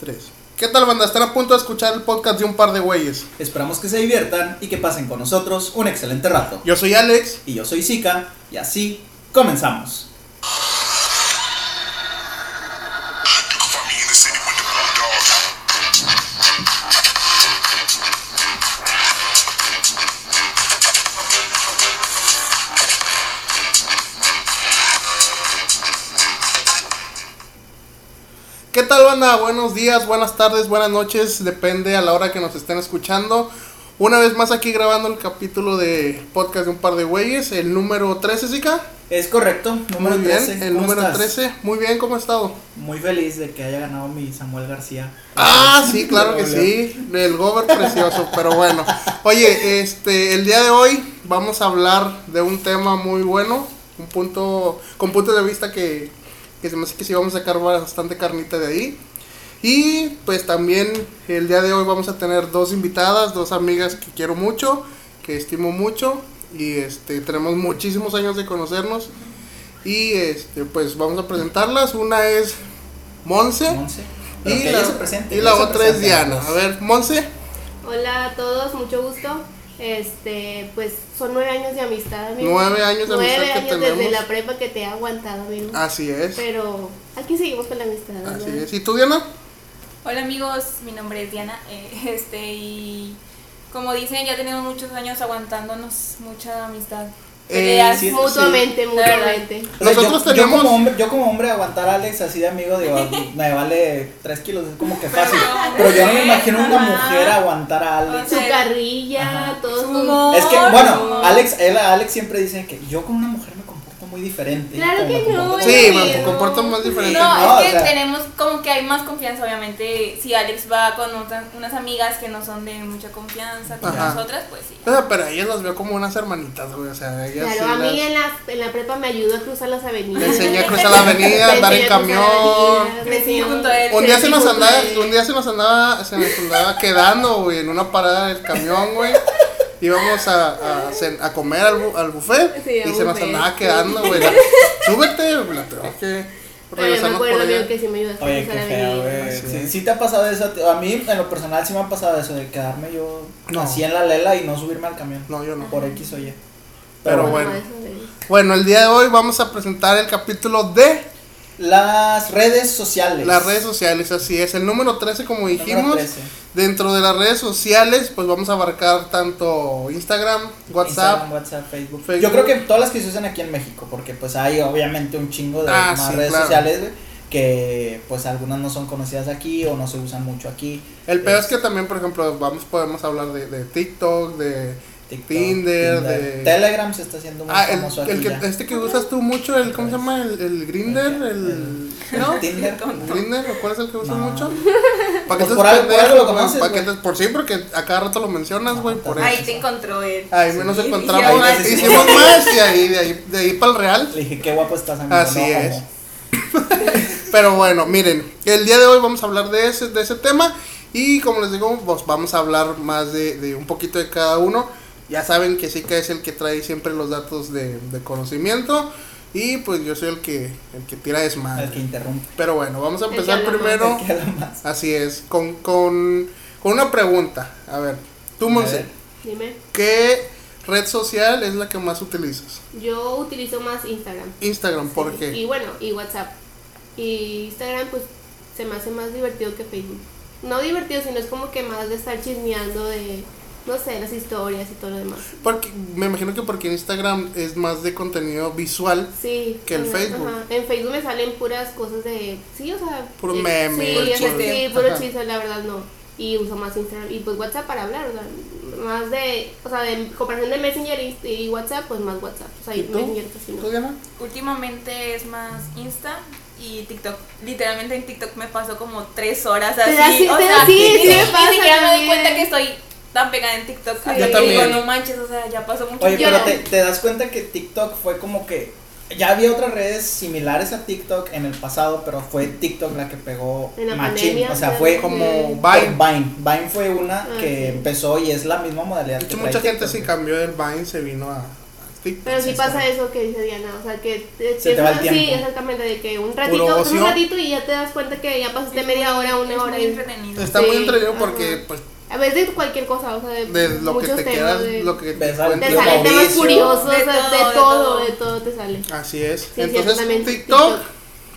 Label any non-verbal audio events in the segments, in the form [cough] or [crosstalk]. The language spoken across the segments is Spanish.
Tres. ¿Qué tal, banda? Están a punto de escuchar el podcast de un par de güeyes. Esperamos que se diviertan y que pasen con nosotros un excelente rato. Yo soy Alex. Y yo soy Zika, y así comenzamos. ¿Qué tal, banda? Buenos días, buenas tardes, buenas noches. Depende a la hora que nos estén escuchando. Una vez más aquí grabando el capítulo de podcast de un par de güeyes. El número 13, Zika. Es correcto, número Muy bien, 13. el ¿Cómo número estás? 13. Muy bien, ¿cómo ha estado? Muy feliz de que haya ganado mi Samuel García. Ah, [laughs] sí, claro que sí. El gober precioso, pero bueno. Oye, este, el día de hoy vamos a hablar de un tema muy bueno, un punto, con puntos de vista que, que se me hace que sí vamos a sacar bastante carnita de ahí. Y pues también el día de hoy vamos a tener dos invitadas, dos amigas que quiero mucho, que estimo mucho y este tenemos muchísimos años de conocernos y este pues vamos a presentarlas. Una es Monse. Y la, presente, y otra es Diana. A ver, Monse. Hola a todos, mucho gusto. Este, pues son nueve años de amistad, amigo. Nueve años de Nueve amistad que años desde tenemos. la prepa que te he aguantado, amigo. Así es. Pero aquí seguimos con la amistad. ¿verdad? Así es. ¿Y tú, Diana? Hola amigos, mi nombre es Diana, eh, [laughs] este y como dicen ya tenemos muchos años aguantándonos mucha amistad. Eh, sí, Mutuamente, mutuamente. O sea, Nosotros yo, tenemos- Yo como, hombre, yo como hombre aguantar a Alex así de amigo, digo, [laughs] me vale 3 kilos, es como que fácil. Pero yo no me imagino una mujer aguantar a Alex. Su carrilla, Ajá. todo Su. Es que, bueno, no. Alex, él, Alex siempre dice que yo con una mujer muy diferente. Claro que no, Sí, no. me comporto más diferente. No, No, es que o sea- tenemos como que hay más confianza, obviamente. Si Alex va con otras- unas amigas que no son de mucha confianza con Ajá. nosotras, pues sí. O sea, pero a ellas las veo como unas hermanitas, güey. O sea, ellas Claro, a sí mí las- en la, en la prepa me ayudó a cruzar las avenidas. Me enseñó a [laughs] cruzar la avenida, andar en a camión. a. Un día se nos andaba, un día se nos andaba, se nos andaba quedando, güey, en una parada del camión, güey. Íbamos a, a, cen- a comer al, bu- al buffet Sí, y se nos andaba quedando, güey. Súbete, la tengo que Pero me acuerdo, que sí me ayudaste a Oye, qué feo, güey. Sí. Te ha pasado eso. a mí, en lo personal, sí me ha pasado eso de quedarme yo No. así en la lela y no subirme al camión. No, yo no. Por X o Y. Pero No, bueno. Bueno, el día de hoy vamos a presentar el capítulo de Las redes sociales. las redes sociales, así es. El número 13, como dijimos. 13. Dentro de las redes sociales, pues vamos a abarcar tanto Instagram, WhatsApp. Instagram, WhatsApp, Facebook. Facebook. Yo creo que todas las que se usan aquí en México, porque pues hay obviamente un chingo de Ah, más sí, redes claro. sociales, que pues algunas no son conocidas aquí o no se usan mucho aquí. El peor es que también, por ejemplo, vamos podemos hablar de, de TikTok, de TikTok, Tinder, de- Telegram se está haciendo muy ah, el, famoso aquí el que ya. este que usas tú mucho, el ¿cómo se llama? El, el Grinder, el ¿No? [laughs] Tinder. Grinder, ¿o cuál es el que usas No. mucho? [laughs] ¿Para Pues por algo- por algo lo conoces, ¿Para te- por sí, porque a cada rato lo mencionas, güey, por Ahí eso. te encontró él. Ahí nos Sí, encontramos, y además- Ahí hicimos más y ahí de ahí de ahí para el real. Le dije, qué guapo estás, amigo. Así no, es. homo". [laughs] Pero bueno, miren, el día de hoy vamos a hablar de ese, de ese tema y como les digo, pues vamos a hablar más de, de un poquito de cada uno. Ya saben que que es el que trae siempre los datos de, de conocimiento y pues yo soy el que, el que tira El desmadre. que interrumpe. Pero bueno, vamos a El empezar más, primero, El más. así es, con, con, con una pregunta. A ver, tú Monse. Dime. ¿qué red social es la que más utilizas? Yo utilizo más Instagram. Instagram, ¿por Sí, qué? Y bueno, y WhatsApp. Y Instagram, pues se me hace más divertido que Facebook. No divertido, sino es como que más de estar chismeando de, no sé, las historias y todo lo demás. Porque me imagino que porque Instagram es más de contenido visual. Sí. Que el Facebook. ajá. En Facebook me salen puras cosas de, sí, o sea. Puro eh, meme, Sí, puro o sea, chiste. sí, puro Ajá. chiste, la verdad no. Y uso más Instagram. Y pues WhatsApp para hablar, o sea, más de, o sea, de comparación de Messenger y, y WhatsApp, pues más WhatsApp. O sea, ¿Y tú? Messenger casi no. ¿Tú, Diana? Últimamente es más Insta y TikTok. Literalmente en TikTok me paso como tres horas Te así. o te sea, da- sí, sí me ni pasa siquiera me doy cuenta que estoy tan pegada en TikTok. Sí. Yo también. digo, no manches, o sea, ya pasó mucho Oye, pero te, te das cuenta que TikTok fue como que ya había otras redes similares a TikTok en el pasado, pero fue TikTok la que pegó En la machín. pandemia, O sea, fue Como Sí. Vine. Vine. Vine fue una Ah, que sí. empezó y es la misma modalidad. De hecho, mucha gente TikTok, sí güey. cambió del Vine, se vino a, TikTok. Pero sí pasa eso que dice Diana, o sea, que te- Se te va el Sí, tiempo. exactamente, de que un ratito, un ratito y ya te das cuenta que ya pasaste media hora, una Es hora. muy y- entretenido. Está Sí, muy entretenido ajá. porque, pues, A veces de cualquier cosa, o sea, de, de lo que te temas, queda, de- lo que te cuenta. Te salen temas curiosos, De o sea, de, todo, de todo, de todo te sale. Así es. Sí, Entonces, TikTok,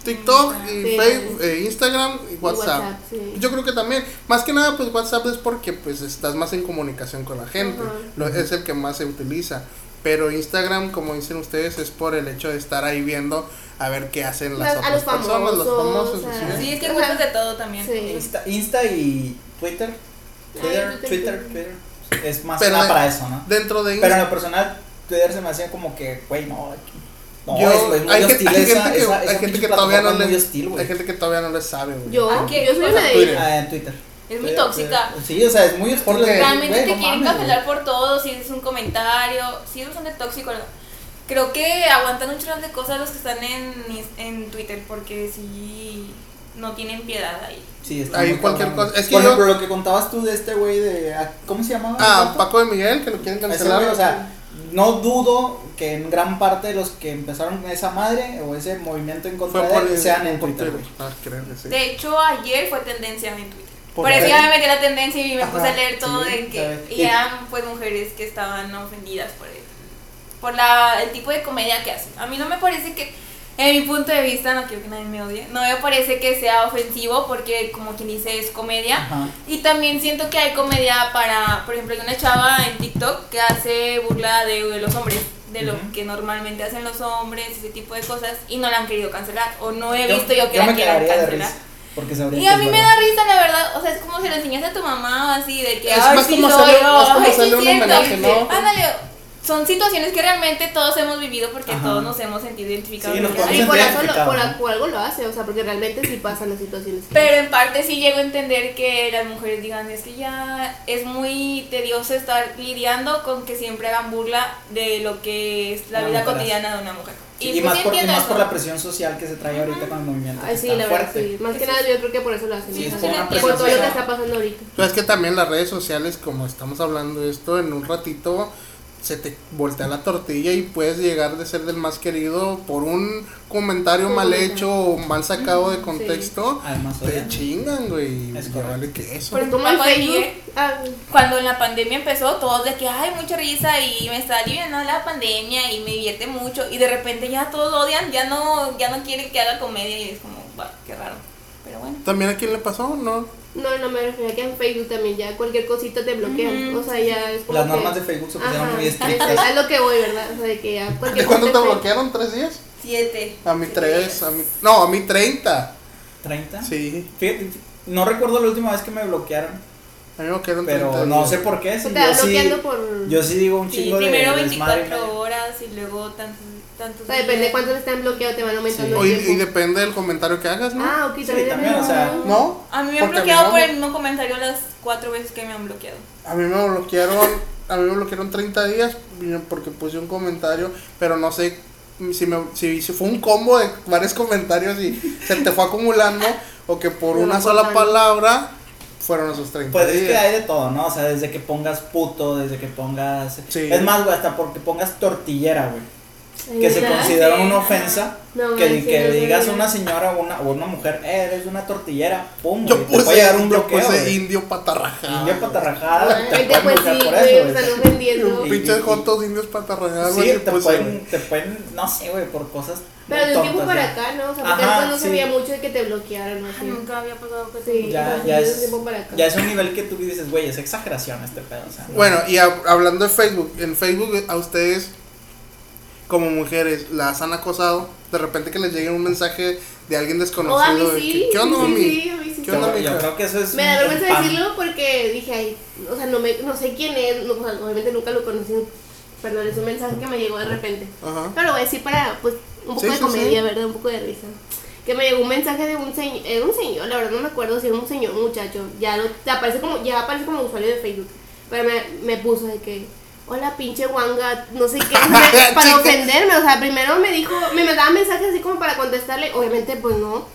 TikTok y Sí. Facebook, eh, Instagram y WhatsApp. WhatsApp, sí. Yo creo que también, más que nada, pues WhatsApp es porque pues estás más en comunicación con la gente. Lo- es el que más se utiliza. Pero Instagram, como dicen ustedes, es por el hecho de estar ahí viendo a ver qué hacen las otras los personas, los famosos, o sea. Sí, es que encuentras de todo también. Sí. Insta, Insta y Twitter. Ah, Twitter, Twitter, Twitter. Es más Pero para eso, ¿no? Dentro de Pero en lo personal, Twitter se me hacía como que, güey, no. No, Yo- es, es muy hay, gente, hostil hay esa- gente que, esa- hay esa gente pinche que todavía no le, muy hostil, hay gente que todavía no le sabe, güey. Yo, ¿A qué? yo soy una de Twitter. ellas. Ah, en Twitter. Es muy tóxica. Sí, o sea, es muy hostil. Realmente güey, te no quieren cancelar por todo, si es un comentario, si es bastante tóxico. Creo que aguantan un chorro de cosas los que están en, en Twitter porque sí no tienen piedad ahí. Sí, está Ahí cualquier cabrón, cosa- es que Por yo- ejemplo, lo que contabas tú de este güey de. ah, ¿Cómo se llamaba? Ah. Paco de Miguel, que lo quieren Ese cancelar. güey, o sea, no dudo que en gran parte de los que empezaron esa madre o ese movimiento en contra de él sean en por Twitter. güey. Ah, creo que sí. De hecho, ayer fue tendencia en Twitter. ¿Por Por, eso ya me metí a la tendencia y me Ajá, puse a leer todo sí, de que Y- eran pues mujeres que estaban ofendidas por el, por la, el tipo de comedia que hacen. A mí no me parece que, en mi punto de vista, no quiero que nadie me odie, no me parece que sea ofensivo porque como quien dice es comedia. Ajá. Y también siento que hay comedia para, por ejemplo, hay una chava en TikTok que hace burla de, de los hombres, de lo que normalmente hacen los hombres, ese tipo de cosas, y no la han querido cancelar, o no he Yo- visto yo que yo la quieran cancelar. Porque Y a mí me da risa, la verdad, o sea, es como si lo enseñas a tu mamá, así, de que, Es más sí como hacerle- un cierto". homenaje, ¿no? Ándale, son situaciones que realmente todos hemos vivido porque Ajá. todos nos hemos sentido identificados. Sí, nos Y por, eso lo- por, ¿no? por algo lo hace, o sea, porque realmente sí pasan las situaciones. Pero en parte sí llego a entender que las mujeres digan, es que ya es muy tedioso estar lidiando con que siempre hagan burla de lo que es la Las vida mujeres. cotidiana de una mujer. Sí, y, y pues más, por, y más por la presión social que se trae ahorita con el movimiento. Ay, sí, la verdad, fuerte. sí. Más que nada yo creo que por eso lo hacen. Sí, es por una por todo lo que está pasando ahorita. Pero es que también las redes sociales, como estamos hablando de esto, en un ratito se te voltea la tortilla y puedes llegar de ser del más querido por un comentario mal hecho o mal sacado de contexto. Además, Te chingan, güey. Es correcto. vale que eso. Como Ah, cuando en la pandemia empezó, todos de que, ay, mucha risa y me está aliviando la pandemia y me divierte mucho. Y de repente ya todos odian, ya no, ya no quieren que haga comedia y es como, "Bah, qué raro. Pero bueno. ¿También a quién le pasó? No. No, no me refería que en Facebook también ya cualquier cosita te bloquean. O sea, ya es como Las que- normas de Facebook se pusieron Ajá, muy es, estrictas. [laughs] es lo que voy, ¿verdad? O sea, de que ya ¿De cualquier cuándo cosa te bloquearon? ¿Tres días? Siete. A mí tres. A mí... No, a mí treinta. ¿30? Sí. Fíjate, no recuerdo la última vez que me bloquearon, A mí me bloquearon pero 30 no sé por qué. Si Te va yo, sí, por... yo sí digo un Sí, chingo de primero de y 24 medio. horas y luego tantos, tantos O sea, depende de cuántos están bloqueados, te van aumentando Sí. El y tiempo. depende del comentario que hagas, ¿no? Ah, ok, Sí, también, también, o sea, ¿No? A mí me han bloqueado no. por el mismo comentario las cuatro veces que me han bloqueado. A mí me bloquearon, a mí me bloquearon 30 días porque puse un comentario, pero no sé si, me, si, si fue un combo de varios comentarios y se te fue acumulando o que por No, una no sola palabra fueron esos 30 Pues es que hay de todo, ¿no? O sea, desde que pongas puto, desde que pongas... Sí. Es más, güey, hasta porque pongas tortillera, güey. Que se considera una ofensa. No, que que no digas a una señora o una, o una mujer, eh, eres una tortillera, pum, Yo güey, te puse, puede llegar un yo bloqueo. puse güey. indio patarrajado. Indio patarrajada, Ay, te te pueden pues sí, por güey, eso, Pinches y- jotos indios patarrajados. Sí, güey, te pues, pueden, te pueden, no sé, güey, por cosas. Pero de un tiempo para ya. acá, ¿no? O sea, porque Ajá, antes no sí. se veía mucho de que te bloquearan, ¿no? Ah, Sí. Nunca había pasado que Sí, Ya, ya es, un tiempo para acá. ya es un nivel que tú dices, güey, es exageración este pedo. O sea, no. Bueno, y hab- hablando de Facebook, en Facebook a ustedes como mujeres las han acosado, de repente que les llegue un mensaje de alguien a desconocido. mí de sí. que, ¿Qué onda, sí, mami? Sí, a mí sí. ¿Qué onda, yo, yo creo que eso es. Me da vergüenza pan. decirlo porque dije, ay, o sea, no, me, no sé quién es, no, o sea, obviamente nunca lo conocí, perdón, es un mensaje que me llegó de repente. Ajá. Pero lo voy a decir para, pues, un poco Sí, de sí, comedia, sí. ¿verdad? Un poco de risa. Que me llegó un mensaje de un señor, eh, un señor, la verdad no me acuerdo si era un señor, un muchacho, ya lo, te aparece como, ya aparece como usuario de Facebook, pero me, me puso de que, hola pinche guanga, no sé qué, [laughs] para ofenderme, o sea, primero me dijo, me mandaba mensajes así como para contestarle, obviamente pues no,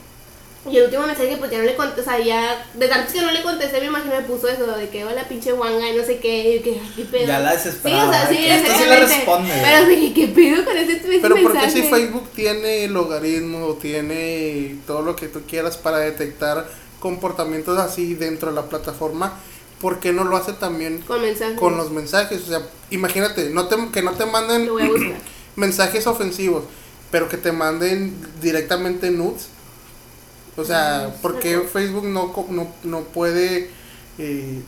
Y el último mensaje pues ya no le contesté, o sea, ya, de tantos que no le contesté, me imagino me puso eso, de que hola pinche guanga y no sé qué, y que, qué pedo. Ya la Sí, desesperaba. o sea, sí, que esto sí le responde. Pero dije, ¿qué pedo con ese, ese Pero porque si Facebook tiene logaritmo, tiene todo lo que tú quieras para detectar comportamientos así dentro de la plataforma, ¿por qué no lo hace también Con mensajes. con los mensajes? O sea, imagínate, no te, que no te manden [clears throat] mensajes ofensivos, pero que te manden directamente nudes. O sea, ¿por qué Facebook no, no, no puede eh,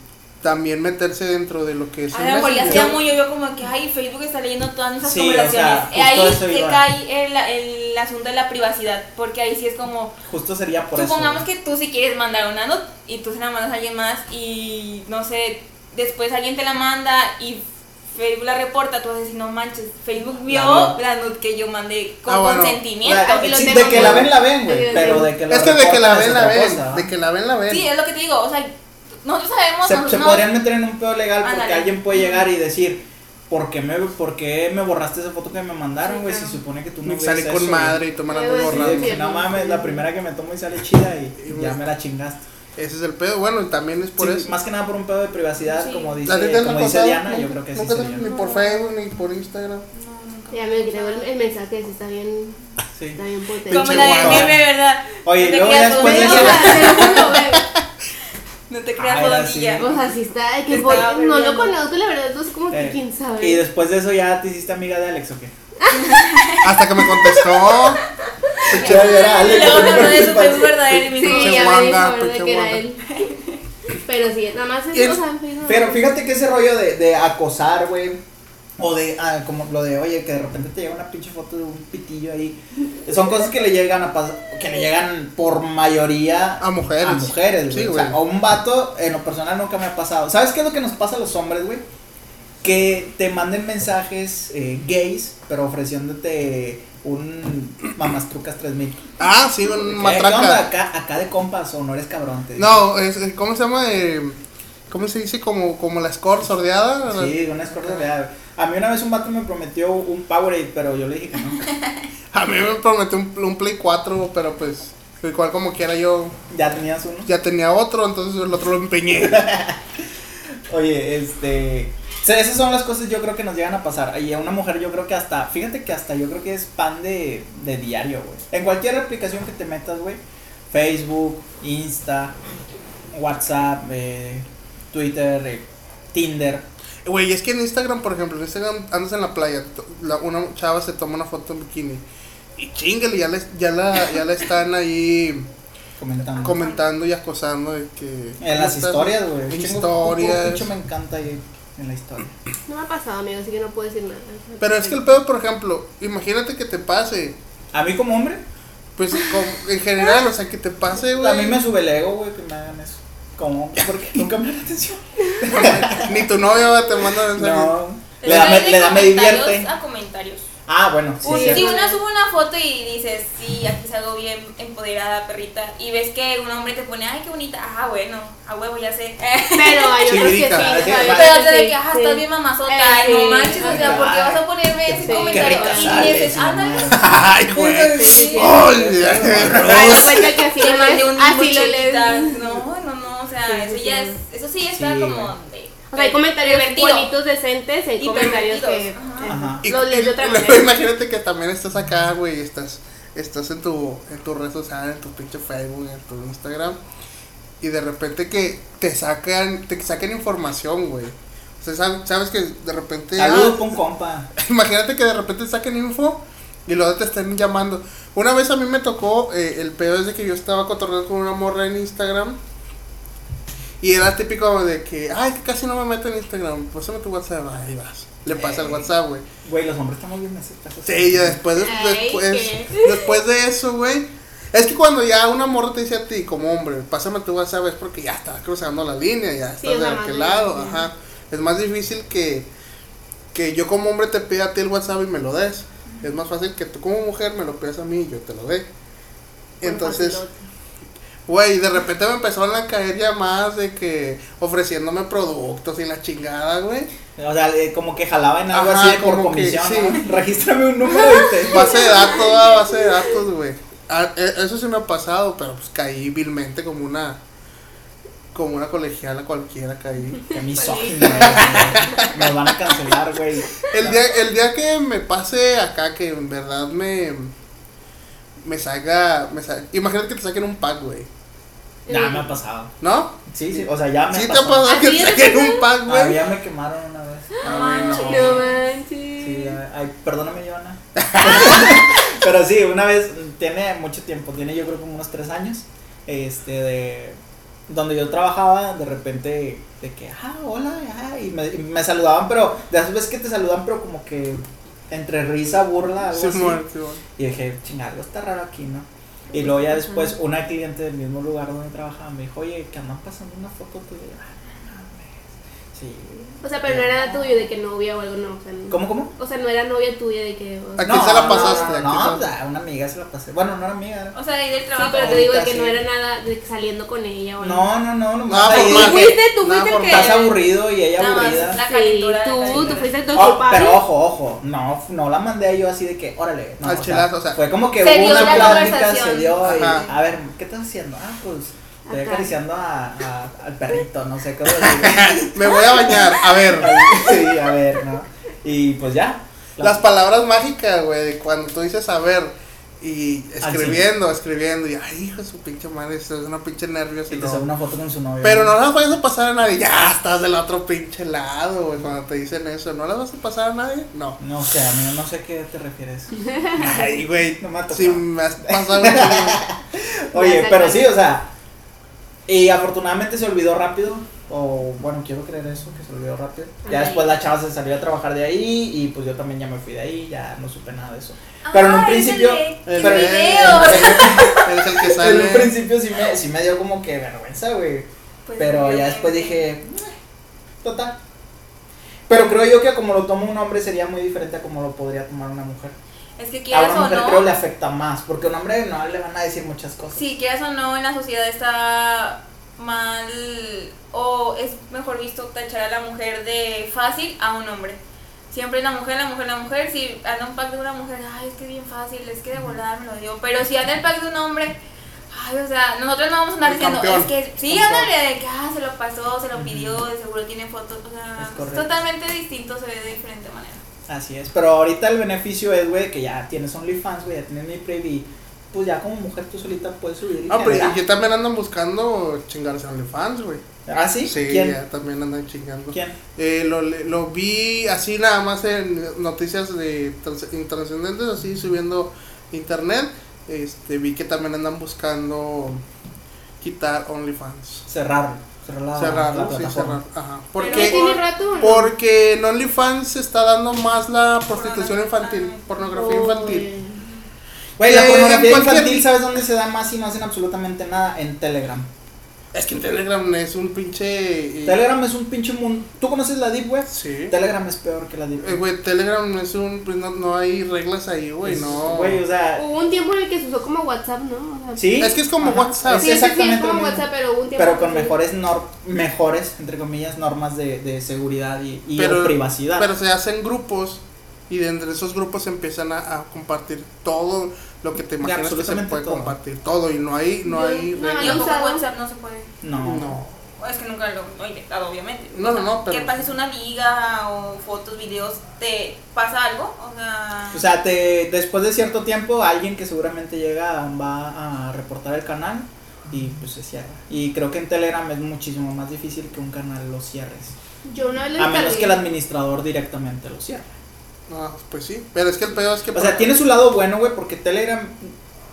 también meterse dentro de lo que es A el lo mejor ya sea muy obvio como que, ay, Facebook está leyendo todas nuestras Sí, conversaciones. o sea, Eh, ahí se cae el, el asunto de la privacidad, porque ahí sí es como, Justo sería por supongamos eso. que tú si quieres mandar una nota y tú se la mandas a alguien más y, no sé, después alguien te la manda y Facebook la reporta, tú vas a decir, no manches, Facebook vio La la nota que yo mandé con Ah, bueno. consentimiento. La- y lo sí, de que la ven, la ven, güey. Pero de que la Es que de que la ven, la ven. De que la ven, la ven. Sí, es lo que te digo, o sea, nosotros sabemos, se, nosotros se no- podrían meter en un pedo legal porque Ándale. alguien puede llegar y decir, ¿por qué me, por qué me borraste esa foto que me mandaron, Sí, güey? claro. Se supone que tú no Y ves sale eso, con güey". madre y tú me la Sí, andas güey, Sí, borrando. de que Sí, no sí. mames, la primera que me tomo y sale chida y, ya me la chingaste. Ese es el pedo. Bueno, y también es por Sí, eso. Más que nada por un pedo de privacidad, Sí. como dice, ¿A ti te han como dice? Diana, yo creo que sí nunca te- sería. Ni por Facebook ni por Instagram. Ya me creo el, el mensaje, sí, está bien, Sí. está bien potente. Como la de meme, ¿verdad? Oye, no luego ya después de eso- [laughs] Te lo juro, güey. No te creas Ah, era fodonilla. así. O sea, sí está, que voy- no lo conozco, la verdad, entonces como que Eh, quién sabe. Y después de eso ya te hiciste amiga de Alex, ¿o qué? [laughs] Hasta que me contestó. Y luego me habló de su Facebook verdadero y me Sí, dijo, Pinche ya me guanga, dijo, ¿verdad? pinche que era él. Pero sí, nada más es, el- o sea. Pero fíjate que ese rollo de, de acosar, güey. O de, ah, como lo de, oye, que de repente te llega una pinche foto de un pitillo ahí. Son cosas que le llegan a pasar, que le llegan por mayoría A mujeres. A mujeres, Sí, güey. o sea, a un vato, en lo personal nunca me ha pasado. ¿Sabes qué es lo que nos pasa a los hombres, güey? Que te manden mensajes eh, gays, pero ofreciéndote un Mamastrucas 3000. Ah, sí, un ¿Qué, ¿Qué onda? matraca. Acá, acá de compas o no eres cabrón. te. No, es, ¿cómo se llama? Eh, ¿Cómo se dice? Como, como la score sordeada. Sí, una escorta real. A mí una vez un vato me prometió un Powerade, pero yo le dije que no. [laughs] A mí me prometió un, un Play 4, pero pues, igual como quiera yo Ya tenías uno. ya tenía otro, entonces el otro lo empeñé. [laughs] Oye, este. o sea, esas son las cosas yo creo que nos llegan a pasar. Y a una mujer yo creo que hasta, fíjate que hasta yo creo que es pan de, de diario, güey. En cualquier aplicación que te metas, güey. Facebook, Insta, WhatsApp, eh, Twitter, eh, Tinder. Güey, es que en Instagram, por ejemplo, en Instagram andas en la playa, la- una chava se toma una foto en bikini. Y chingale, ya, les, ya, la, ya la están ahí Comentando. comentando y acosando de que... en ¿cómo las estás? historias, güey. En historias. mucho me encanta ahí en la historia. No me ha pasado, amigo, así que no puedo decir nada. Pero es que el pedo, por ejemplo, imagínate que te pase. A mí como hombre, Pues como- en general, o sea, que te pase, güey. a mí me sube el ego, güey, que me hagan eso. Como, [laughs] porque nunca me da atención. [laughs] Ni tu novia va, te manda mensaje. No. Le da, me, le da me divierte. A comentarios. Ah, bueno, sí. Si una sube una foto y dices, sí, aquí salgo bien empoderada, perrita, y ves que un hombre te pone, ay, qué bonita, ajá, bueno, a huevo, ya sé. Pero hay otros que sí. Pero que te de que, ajá, sí. estás bien mamazota, Eh, ay, no sí. manches, o sea, ¿por qué vas a ponerme ese comentario? Qué rica Y dices, ándale. [laughs] Ay, güey. Sí, sí. Ay, Ay, no cuenta que así lo lees. Sea, Sí, eso sí, ya sí. es, eso sí está Sí, como de... O sea, hay comentarios pervertido. bonitos, decentes, hay Y comentarios que eh, ajá. Los lees de otra [laughs] manera. Imagínate que también estás acá, güey, estás, estás en tu, en tu red social, en tu pinche Facebook, en tu Instagram, y de repente que te sacan, te sacan información, güey. O sea, sab- sabes que de repente, Saludos ah, con compa. [laughs] imagínate que de repente saquen info y luego te estén llamando. Una vez a mí me tocó, eh, el peor es de que yo estaba cotorreando con una morra en Instagram. Y era típico de que, ay, que casi no me meto en Instagram, pásame tu WhatsApp, ahí vas. Le pasa el. WhatsApp, güey. Güey, los hombres estamos bien necesitas. Sí, ya después de, Ay, después, ¿qué? después de eso, güey. Es que cuando ya una morra te dice a ti, como hombre, pásame tu WhatsApp, es porque ya está cruzando la línea, ya Sí, estás es de aquel lado, ajá. Es más difícil que, que yo como hombre te pida a ti el WhatsApp y me lo des. Es más fácil que tú como mujer me lo pidas a mí y yo te lo dé. Entonces. Güey, de repente me empezaron a caer llamadas de que ofreciéndome productos y la chingada, güey. O sea, eh, como que jalaba en algo Ajá, así por como que comisión. sí. ¿no? [laughs] Regístrame un número y te. [laughs] Base de datos, ah, base de datos, güey. Ah, e- eso sí me ha pasado, pero pues caí vilmente como una. Como una colegiala cualquiera caí. Que misógino. Me van a cancelar, güey. El día, el día que me pase acá, que en verdad me. Me salga. Me sa- Imagínate que te saquen un pack, güey. Ya me ha pasado. ¿No? Sí, sí, o sea, ya me ¿Sí ha te ha pasado. pasado que ¿Así te saquen un pack, Ah, güey? ya me quemaron una vez. Ay, no. No manches. Sí, ay, perdóname, Joana. [laughs] Pero sí, una vez, tiene mucho tiempo, tiene yo creo como unos tres años, este, de, donde yo trabajaba, de repente, de que, ah, hola, ah, y me, y me saludaban, pero de esas veces que te saludan, pero como que entre risa, burla, algo Sí, así. Y dije, chingado, está raro aquí, ¿no? Y luego ya después, una cliente del mismo lugar donde trabajaba me dijo, oye, que andan pasando una foto tuya. "Ah, no mames". Sí. O sea, pero no era tuyo de que novia o algo, no. O sea, no. ¿Cómo, cómo? O sea, no era novia tuya de que. o sea- ¿A quién se la pasaste? No, ¿A quién no, se o la- sea, a una amiga se la pasé. Bueno, no era amiga. era- O sea, ahí del Sí, trabajo. pero te digo de que ahorita no sí. era nada de que saliendo con ella o algo. No, no, no, no. Nada formal. Tú fuiste, tú Nada fuiste el que. Estás aburrido y ella aburrida. la Sí, calentura de tú, la tú fuiste el Oh, culpable. pero ojo, ojo, no, no la mandé yo así de que, órale, no, Al o sea, chilazo, o sea. fue como que Se hubo una plática, se dio a ver, ¿qué estás haciendo? Ah, pues, estoy Acá. acariciando a, a- al perrito, no sé, cómo decir. [laughs] Me voy a bañar. A ver. sí, a ver, ¿no? Y pues ya. La- Las palabras mágicas, güey, de cuando tú dices saber y Al escribiendo, escribiendo, y ay, hijo de su pinche madre, esto es una pinche nervios. y y te no. una foto con su novio. Pero no las vayas a pasar a nadie, ya estás del otro pinche lado, güey, cuando te dicen eso, ¿no las vas a pasar a nadie? No. No sé, amigo, no sé a qué te refieres. Ay, güey, [laughs] No me ha tocado. si me has pasado [laughs] Oye, pero sí, o sea. Y afortunadamente se olvidó rápido. O bueno, quiero creer eso, que se olvidó rápido. Ya Ay. después la chava se salió a trabajar de ahí. Y pues yo también ya me fui de ahí. Ya no supe nada de eso. Pero en un principio- [laughs] el que En un principio sí me, sí me dio como que vergüenza, güey. Pues, Pero ya después dije, "Eh, total. Pero creo yo que como lo toma un hombre sería muy diferente a como lo podría tomar una mujer. Es que A quieras una o mujer no. creo le afecta más, porque a un hombre no le van a decir muchas cosas. Si quieras o no, en la sociedad está mal o es mejor visto tachar a la mujer de fácil a un hombre. Siempre la mujer, la mujer, la mujer. Si anda un pack de una mujer, ay, es que es bien fácil, es que de volada me lo dio. Pero si anda el pack de un hombre, ay, o sea, nosotros no vamos a andar El diciendo, campeón. es que sí, ándale, de que ah, se lo pasó, se lo pidió, de seguro tiene fotos. O sea, Es totalmente distinto, se ve de diferente manera. Así es, pero ahorita el beneficio es, güey, que ya tienes OnlyFans, güey, ya tienes mi Privy. Pues ya como mujer tú solita puedes subir y Ah, pero generar. y que también andan buscando chingarse OnlyFans, güey. ¿Ah, sí? Sí, ¿Quién? ya también andan chingando. ¿Quién? Eh, lo, lo vi así nada más en noticias de trans- intrascendentes, así subiendo internet. Este, vi que también andan buscando quitar OnlyFans. Cerrarlo. Cerrar la, la Cerrarlo, sí, cerrar. Ajá. ¿Pero ya Porque, tiene rato o no? porque en OnlyFans se está dando más la prostitución infantil, pornografía infantil. Güey, la Que pornografía infantil, ¿sabes dónde se da más y no hacen absolutamente nada? En Telegram. Es que en Telegram es un pinche. eh, Telegram es un pinche mundo. ¿Tú conoces la Deep Web? Sí. Telegram es peor que la Deep Eh, Web. güey, Telegram es un. Pues no, no hay reglas ahí, güey, Es- no. Güey, o sea. Hubo un tiempo en el que se usó como WhatsApp, ¿no? O sea, Sí. Es que es como WhatsApp. Es Sí, es exactamente lo como mismo. WhatsApp, pero hubo un tiempo. Pero con mejores nor mejores, entre comillas, normas de, de seguridad y, y Pero- privacidad. Pero se hacen grupos y de entre esos grupos se empiezan a, a compartir todo lo que te imaginas que se absolutamente puede todo. compartir. Todo y no hay, no hay no, no. WhatsApp no se puede. no. No. Es que nunca lo he intentado, obviamente. No, no, no, pero- Que pases una amiga o fotos, videos, ¿te pasa algo? O sea. O sea, te, después de cierto tiempo, alguien que seguramente llega va a reportar el canal y pues se cierra. Y creo que en Telegram es muchísimo más difícil que un canal lo cierres. Yo lo A menos que el administrador directamente lo cierre. No, pues sí. Pero es que el pedo es que. O sea, tiene su lado bueno, güey, porque Telegram.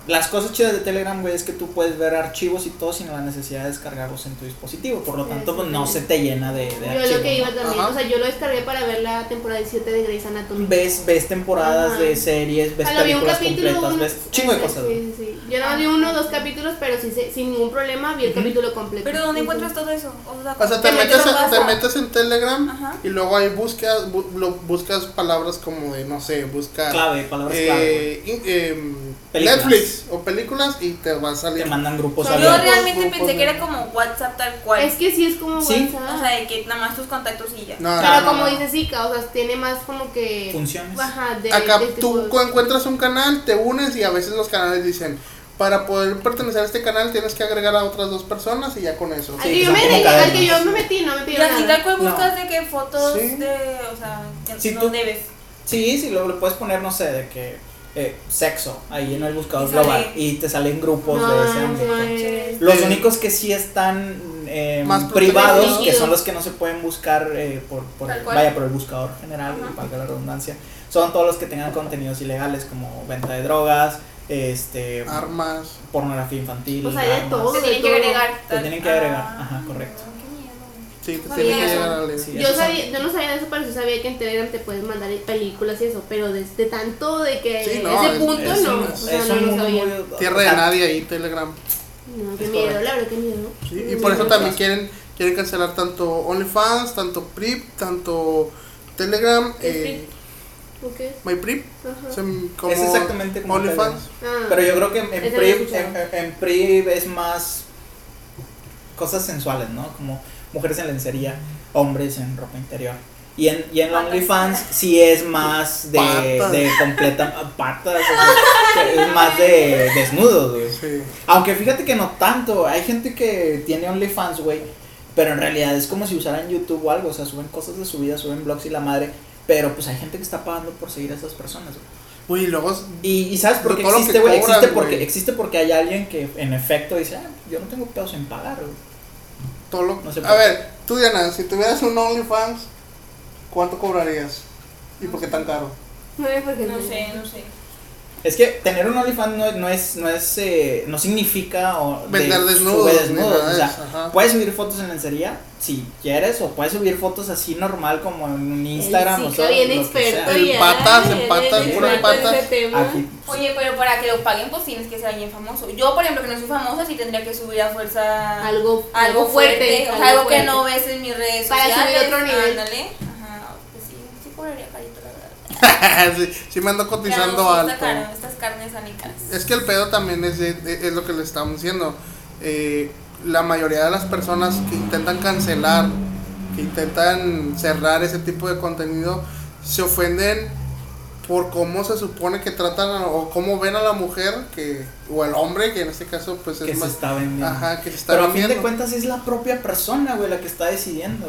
Las cosas chidas de Telegram, güey, es que tú puedes ver archivos y todo sin la necesidad de descargarlos en tu dispositivo. Por lo tanto, pues no se te llena de, de Yo archivos. lo que iba ¿no? también, Ajá. o sea, yo lo descargué para ver la temporada 17 de Grey's Anatomy. Ves, ves temporadas Ajá. de series, ves vi un películas capítulo, completas, uno- ves chingo de cosas. güey. Sí, sí, sí. Yo no vi uno o dos capítulos, pero sí, se- sin ningún problema vi el Ujú. capítulo completo. ¿Pero dónde encuentras todo eso? O sea, O sea, te, ¿qué metes, en, te metes en Telegram Ajá. y luego ahí buscas, bu- lo- buscas palabras como de, no sé, busca Clave, palabras clave. güey. eh, em, Películas. Netflix o películas y te va a salir. Te mandan grupos Yo abiertos. realmente grupos pensé que era como WhatsApp tal cual. Es que sí es como Sí. WhatsApp. O sea, de que nada más tus contactos y ya. No, pero no, como no. dice Zika, o sea, tiene más como que. Funciones. Ajá, de. Acá de tú encuentras un canal, te unes y a veces los canales dicen, para poder pertenecer a este canal tienes que agregar a otras dos personas y ya con eso. Al Sí, que yo me al que yo me metí no me Y pidieron así nada. tal cual No. buscas de que fotos Sí. de, o sea, que Si no tú- debes. Sí, sí, luego le puedes poner, no sé, de que eh, sexo ahí en el buscador Y sale- global y te salen grupos No, de ese no ámbito. Los Sí. únicos que sí están eh, Más privados, que son los que no se pueden buscar eh, por, por vaya por el buscador general, valga la redundancia, son todos los que tengan contenidos ilegales como venta de drogas, este Armas. pornografía infantil, O sea, hay de todo. Te tienen que agregar. Te tal- tienen que agregar, ajá, correcto. Sí, te tienes que llegar a leer. Sí, Yo, sabía, yo no sabía de eso, pero sí sabía que en Telegram te puedes mandar películas y eso, pero desde tanto de que Sí, no, ese es- punto Es no, un- o sea, es no un lo mundo sabía. muy- Tierra de nadie ahí, Telegram. No, qué miedo, la verdad, qué miedo. Sí, y por eso también quieren, quieren cancelar tanto OnlyFans, tanto PRIP, tanto Telegram, ¿Qué es eh. Ajá. son como Es exactamente como OnlyFans. Ah. Pero yo creo que en, en escuchado. en, es más cosas sensuales, ¿no? Como mujeres en lencería, hombres en ropa interior. Y en, y en. OnlyFans sí es más de, Patas. de completa patas, o sea, es más de desnudos, güey. Sí. Aunque fíjate que no tanto, hay gente que tiene OnlyFans, güey, pero en realidad es como si usaran YouTube o algo, o sea, suben cosas de su vida, suben blogs y la madre, pero pues hay gente que está pagando por seguir a esas personas, güey. Uy, y luego Y, y ¿sabes por qué existe, güey? Existe porque, existe porque hay alguien que en efecto dice, ah, yo no tengo pedos en pagar, güey. No sé a ver, tú Diana, si tuvieras un OnlyFans, ¿cuánto cobrarías? ¿Y por qué tan caro? No, porque No sé, no sé. Es que tener un OnlyFans no, no es, no es, eh, no significa o de- Vender desnudos, sube ni desnudos, nada o de sea, ajá. puedes subir fotos en lencería si quieres o puedes subir fotos así normal como en un Instagram Él o que bien que experto sea. En ya, patas, en él patas, experto en patas. Aquí, Oye, pero para que lo paguen, pues tienes que ser alguien famoso. Yo, por ejemplo, que no soy famosa, sí tendría que subir a fuerza Algo, algo fuerte. o sea, algo que fuerte. no ves en mis redes Para subir sociales. otro nivel. Ándale. Ajá, pues sí, sí verdad. [laughs] sí, sí me ando cotizando alto. está caro, estas carnes son caras. Es que el pedo también es, de- de- es lo que le estamos diciendo. Eh, la mayoría de las personas que intentan cancelar, que intentan cerrar ese tipo de contenido, se ofenden por cómo se supone que tratan a- o cómo ven a la mujer que o el hombre que en este caso pues es que se más está vendiendo. ajá que se está Pero a fin de vendiendo. cuentas es la propia persona, güey, la que está decidiendo.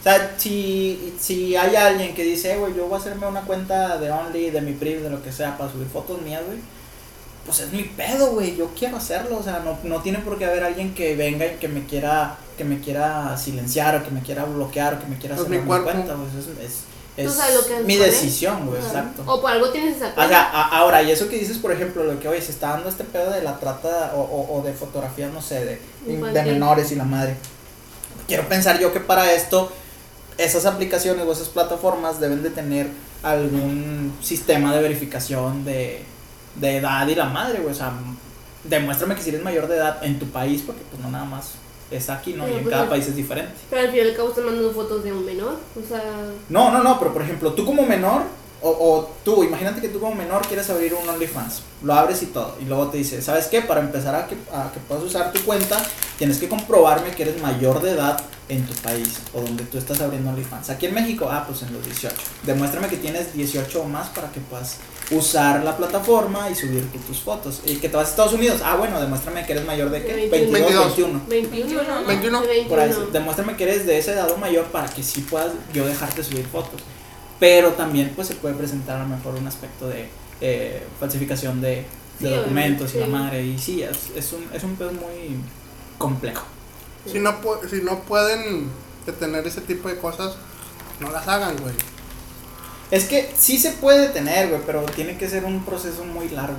O sea, si, si hay alguien que dice, "Eh, güey, yo voy a hacerme una cuenta de Only, de mi Priv, de lo que sea, para subir fotos mías, güey, pues es mi pedo, güey, yo quiero hacerlo. O sea, no, no tiene por qué haber alguien que venga y que me quiera que me quiera silenciar o que me quiera bloquear o que me quiera Pues mi, cuerpo. cuenta, pues es, es, es mi hacer, decisión, güey, exacto. O por algo tienes esa O pena. sea, a- ahora, y eso que dices, por ejemplo, lo que, oye, se está dando este pedo de la trata o, o, o de fotografías, no sé, de, de Infantil. menores y la madre. Quiero pensar yo que para esto, esas aplicaciones o esas plataformas deben de tener algún sistema de verificación de, de edad y la madre, güey. O sea, demuéstrame que si eres mayor de edad en tu país, porque pues no nada más es aquí, ¿no? Pero, y en pues, cada el- país es diferente. Pero al fin y al cabo están mandando fotos de un menor. O sea, No, no, no, pero por ejemplo, tú como menor, o, o tú, imagínate que tú como menor quieres abrir un OnlyFans, lo abres y todo, y luego te dice, ¿sabes qué? Para empezar a que, a que puedas usar tu cuenta, tienes que comprobarme que eres mayor de edad en tu país, o donde tú estás abriendo OnlyFans. Aquí en México, ah, pues en los 18. Demuéstrame que tienes 18 o más para que puedas usar la plataforma y subir tú tus fotos. Y que te vas a Estados Unidos, ah, bueno, demuéstrame que eres mayor de qué? 21. 22, 22. 21. 21. ¿no? 21. De Por ahí, 21. demuéstrame que eres de esa edad o mayor para que sí puedas yo dejarte subir fotos. Pero también pues se puede presentar a lo mejor un aspecto de eh, falsificación de, de Sí, documentos y la madre. Y sí, es, es un, es un pedo muy complejo. Si no si no pueden detener ese tipo de cosas, no las hagan, güey. Es que sí se puede tener, güey, pero tiene que ser un proceso muy largo.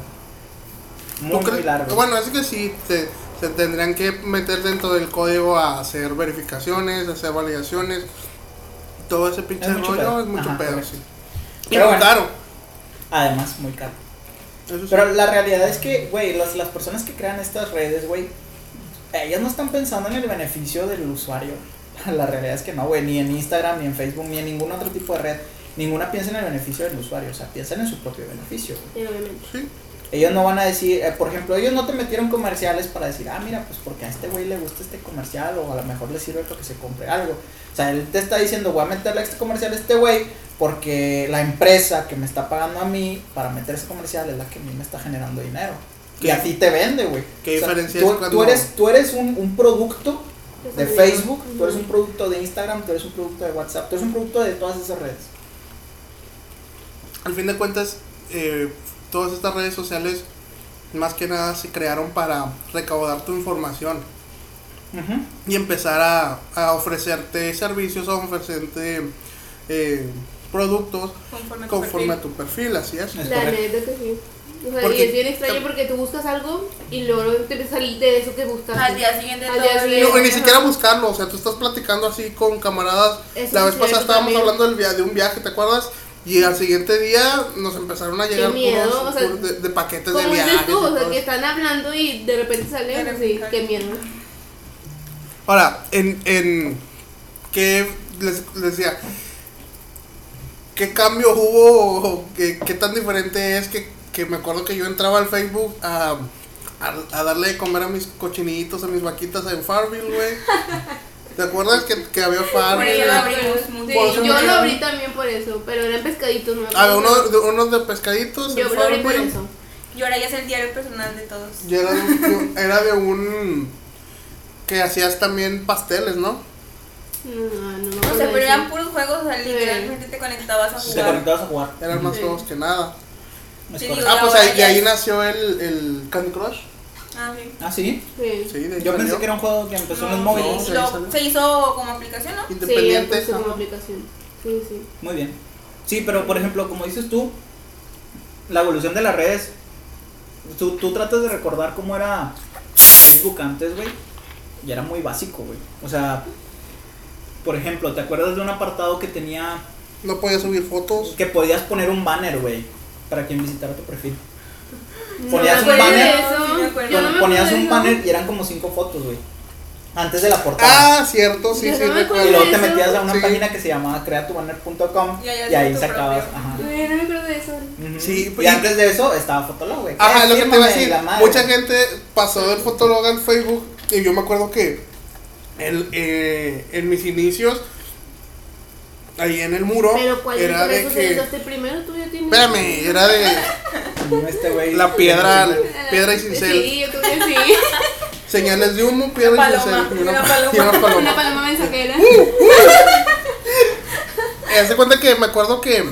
Muy, ¿Tú muy largo. Bueno, es que sí, se, se tendrían que meter dentro del código a hacer verificaciones, a hacer validaciones. Todo ese pinche Es rollo pedo. es mucho Ajá, pedo, sí. Y Pero muy bueno. caro. Además, muy caro. Eso sí. Pero la realidad es que, güey, las, las personas que crean estas redes, güey, ellas no están pensando en el beneficio del usuario. [laughs] La realidad es que no, güey, ni en Instagram, ni en Facebook, ni en ningún otro tipo de red. Ninguna piensa en el beneficio del usuario, o sea, piensan en su propio beneficio. güey. Sí, obviamente. Sí. Ellos no van a decir, eh, por ejemplo, ellos no te metieron comerciales para decir, ah, mira, pues porque a este güey le gusta este comercial o a lo mejor le sirve para que se compre algo. O sea, él te está diciendo, voy a meterle este comercial a este güey porque la empresa que me está pagando a mí para meter ese comercial es la que a mí me está generando dinero. Y a ti te vende, güey. ¿Qué diferencia tú, es cuando- tú eres, tú eres un, un producto de. Facebook, tú eres un producto de Instagram, tú eres un producto de WhatsApp, tú eres un producto de todas esas redes. Al fin de cuentas, eh, todas estas redes sociales, más que nada, se crearon para recaudar tu información y empezar a, a ofrecerte servicios, a ofrecerte eh, productos Conforme a tu conforme perfil. a tu perfil, así es. La que sí. O sea, Porque- y es bien extraño porque tú buscas algo y luego te empieza a salir de eso que buscas. Al día siguiente Al todo día bien. siguiente. No, y ni siquiera buscarlo, o sea, tú estás platicando así con camaradas. Eso la vez pasada estábamos también. hablando del via- de un viaje, ¿te acuerdas? Y al siguiente día nos empezaron a llegar miedo, puros- o sea, puros de, de paquetes de viajes. dices tú, y o sea, que están hablando y de repente sale De así, qué mierda. Ahora, en, en ¿qué les, les decía? ¿Qué cambio hubo? o ¿Qué, qué tan diferente es que, que me acuerdo que yo entraba al Facebook a, a, a darle de comer a mis cochinitos, a mis vaquitas en Farmville, güey? [laughs] ¿Te acuerdas que, que había mucho. Sí, yo me- lo abrí también por eso, pero eran pescaditos, ¿no? Había uno de, unos de pescaditos. Yo lo abrí por eso. Y ahora ya es el diario personal de todos. Y era de, un, era de un. que hacías también pasteles, ¿no? No, no, O sea, pero eran puros juegos, o sea, literalmente te conectabas a Te jugar. conectabas a jugar. Eran más Sí. juegos que nada. Sí. Ah, pues ahí, de ahí nació el, el Candy Crush. Ah, sí. Ah, sí. Sí. Sí, de Yo pensé salió. que era un juego que empezó en los No, móviles. sí, No, lo- sí, salió. se hizo como aplicación, ¿no? Sí, Independiente. pues como ajá. aplicación. Sí, sí. Muy bien. Sí, pero por ejemplo, como dices tú, la evolución de las redes, tú, tú tratas de recordar cómo era Facebook antes, güey, y era muy básico, güey. O sea, por ejemplo, ¿te acuerdas de un apartado que tenía, No podía subir fotos. que podías poner un banner, güey, para quien visitara tu perfil? Ponías un banner. eso. Yo no Ponías un banner y eran como cinco fotos, güey. Antes de la portada. Ah, cierto, sí, Yo sí, no me y luego te metías a una Sí. página que se llamaba creatubanner.com Y ahí y sacabas, propio. ajá. Ay, no me acuerdo de eso. Sí, y antes de eso estaba Fotolog, güey. Ajá, Eh, lo que te iba a decir. Mucha gente pasó del Fotolog al Facebook. Y yo me acuerdo que el, eh, en mis inicios, ahí en el muro, Pero ¿cuál era de que. primero? Tú ya tienes. Espérame, era de [laughs] Este güey. la piedra, piedra y cincel. Sí, yo creo que sí. [laughs] Señales de humo, piedra y Paloma, cincel. Y una una, paloma. y una paloma. Una paloma mensajera. Eh, [laughs] Haz de cuenta que me acuerdo que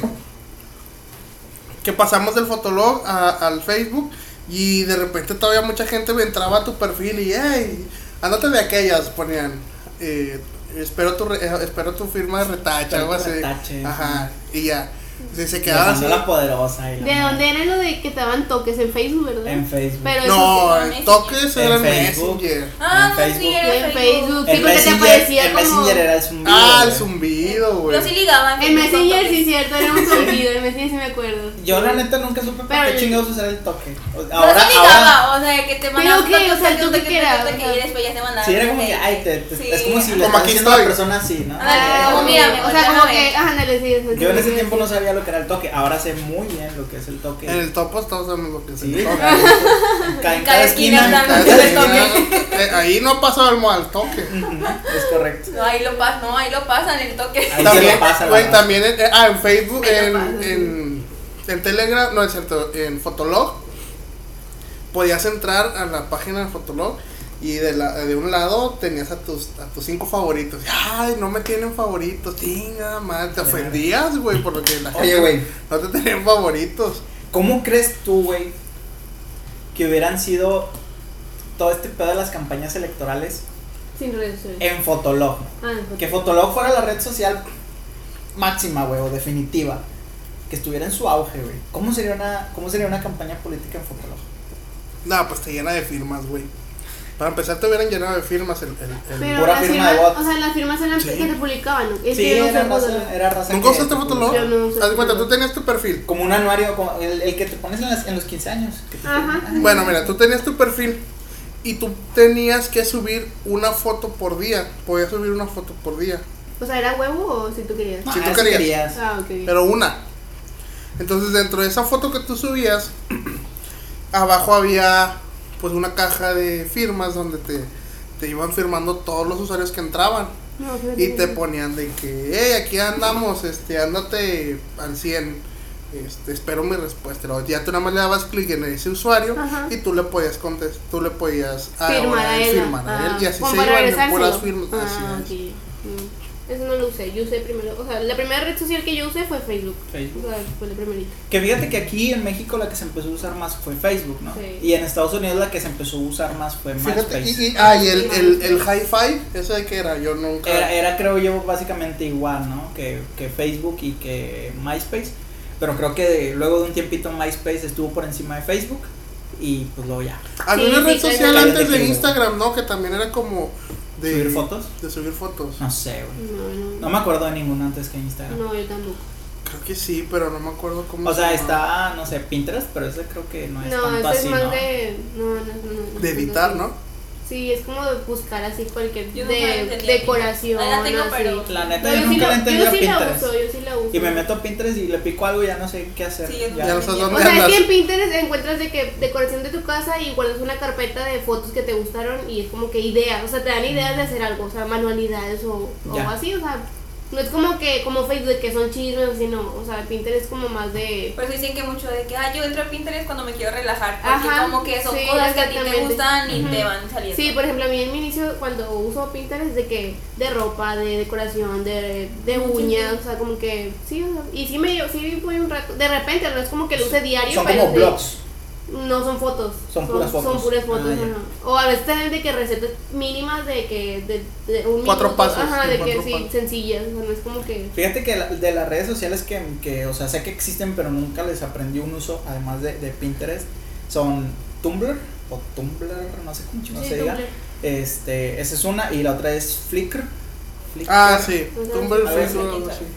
que pasamos del fotolog a- al Facebook y de repente todavía mucha gente me entraba a tu perfil y hey, andate de aquellas ponían eh, espero tu re- eh, espero tu firma de retache algo así retache. ajá y ya se, se quedaba así Besando la poderosa. y la ¿De madre. dónde era lo de que te daban toques en Facebook, verdad? En Facebook. Pero no sí, el toques en era en Facebook. Messenger Ah, En no, sí, Facebook. era en Facebook. Sí, el porque te Messenger, aparecía el como. Messenger era el zumbido. ah el zumbido güey Pero sí ligaban. En Messenger, sí sí, cierto, era un zumbido. En Messenger sí me acuerdo. Yo la neta nunca supe para Pero- qué chingados usar el toque. Ahora, Ahora, sí ahora. ligaba, o sea, que te mandaban qué? O sea, el toque que era, toque, o sea. y después ya se mandaban. Sí, era como que, ay, te, te- Sí. es como si le Como estás aquí diciendo a la persona así, ¿no? Ah, como mírame, o sea, como que, ándale, sí, sí, Yo en ese sí, tiempo sí. no sabía lo que era el toque, ahora sé muy bien lo que es el toque. en el topo todos sabemos lo que es Sí, el toque cada, [laughs] en cada esquina. Eh, ahí no pasó el al toque Es correcto. No, ahí lo pasan, no, ahí lo pasan el toque. Ahí se también, lo pasa raza. también en, ah, en Facebook, pasa, sí. en, en Telegram, no es cierto, en Fotolog, podías entrar a la página de Fotolog y de, la, de un lado tenías a tus, a tus cinco favoritos. Ay, no me tienen favoritos, chinga, madre, te ofendías, güey, por lo que la Oye, gente güey, no te tenían favoritos. ¿cómo crees tú, güey, que hubieran sido todo este pedo de las campañas electorales Sin redes sociales. en Fotolog? Ah, en Eh, Que Fotolog fuera la red social máxima, güey, o definitiva. Que estuviera en su auge, güey. ¿Cómo sería una, cómo sería una campaña política en Fotolog? No, pues te llena de firmas, güey. Para empezar, te hubieran llenado de firmas el. el- el- Pero Pura las firma de bots. o sea, las firmas eran Sí. que te publicaban, ¿no? Es Sí, que yo no era sé raza, era raza ¿Nunca usaste Fotolog? Yo no usé Haz cuenta, tú tenías tu perfil. Como un anuario, como el, el que te pones en, las- en los 15 años. te- Ajá. Bueno, mira, tú tenías tu perfil y tú tenías que subir una foto por día. Podías subir una foto por día, O sea, ¿era huevo o si tú querías? Ah, Si tú eso querías. Ah, ok. pero una. Entonces, dentro de esa foto que tú subías, [clears throat] abajo había pues una caja de firmas donde te, te iban firmando todos los usuarios que entraban. No, Y te ponían de que, hey, aquí andamos, este, ándate al 100. este, espero mi respuesta. Luego ya tú nada más le dabas clic en ese usuario Ajá. y tú le podías contestar, tú le podías ah, Firmar a él él. firmar a él ah, y así se iban puras firmas. Ah, así es. ok. Mm. Eso no lo usé, yo usé primero, o sea, la primera red social que yo usé fue Facebook. Facebook. O sea, fue la primerita. Que fíjate que aquí en México la que se empezó a usar más fue Facebook, ¿no? Sí. Y en Estados Unidos la que se empezó a usar más fue Fíjate, MySpace. y, y- ah, y el, el, el hi-fi, ¿ese de qué era? Yo nunca. Era, era creo yo básicamente igual, ¿no? Que, que Facebook y que MySpace. Pero creo que de- luego de un tiempito MySpace estuvo por encima de Facebook y pues luego ya. Había Sí, una red social antes de Instagram, ¿no? Que también era como de ¿Subir fotos? De subir fotos. No sé, güey. No, no. No me acuerdo de ninguna antes que Instagram. No, yo tampoco. Creo que sí, pero no me acuerdo cómo O se sea, llamaba. está, no sé, Pinterest, pero ese creo que no es No, tanto eso es más ¿no? de. No, no, no, no. De editar, ¿no? Sí, es como de buscar así cualquier. Yo de decoración. Ah, la tengo, así. pero- La neta, yo sí nunca la- le entendí a Yo sí la Pinterest. uso, yo sí la uso. Y me meto a Pinterest y le pico algo y ya no sé qué hacer. Sí, yo ya. Ya no O dónde sea, es que en Pinterest encuentras de que decoración de tu casa y guardas una carpeta de fotos que te gustaron y es como que ideas, o sea, te dan ideas de hacer algo, o sea, manualidades o, o así, o sea, no es como que como Facebook de que son chismes, sino, o sea, Pinterest es como más de Por eso dicen que mucho de que, ah, yo entro a Pinterest cuando me quiero relajar. Porque Ajá, como que son sí, cosas que a ti te gustan y te van saliendo. Sí, por ejemplo, a mí en mi inicio cuando uso Pinterest de que de ropa, de decoración, de, de uñas, sí. o sea, como que sí, o sea, y sí me sí voy un rato, de repente, no es como que lo use diario, Son pero como blogs. No son fotos. Son puras fotos. Son puras fotos, Ah. O a veces también de que recetas mínimas de que de, de un Cuatro minuto, pasos, Ajá, de que sí, pasos. sencillas, o sea, no es como que Fíjate que la- de las redes sociales que, que, o sea, sé que existen, pero nunca les aprendí un uso, además de, de Pinterest, son Tumblr o Tumblr, no sé cómo Sí, se diga. Este, esa es una, y la otra es Flickr. Flickr. Ah, sí. Tumblr,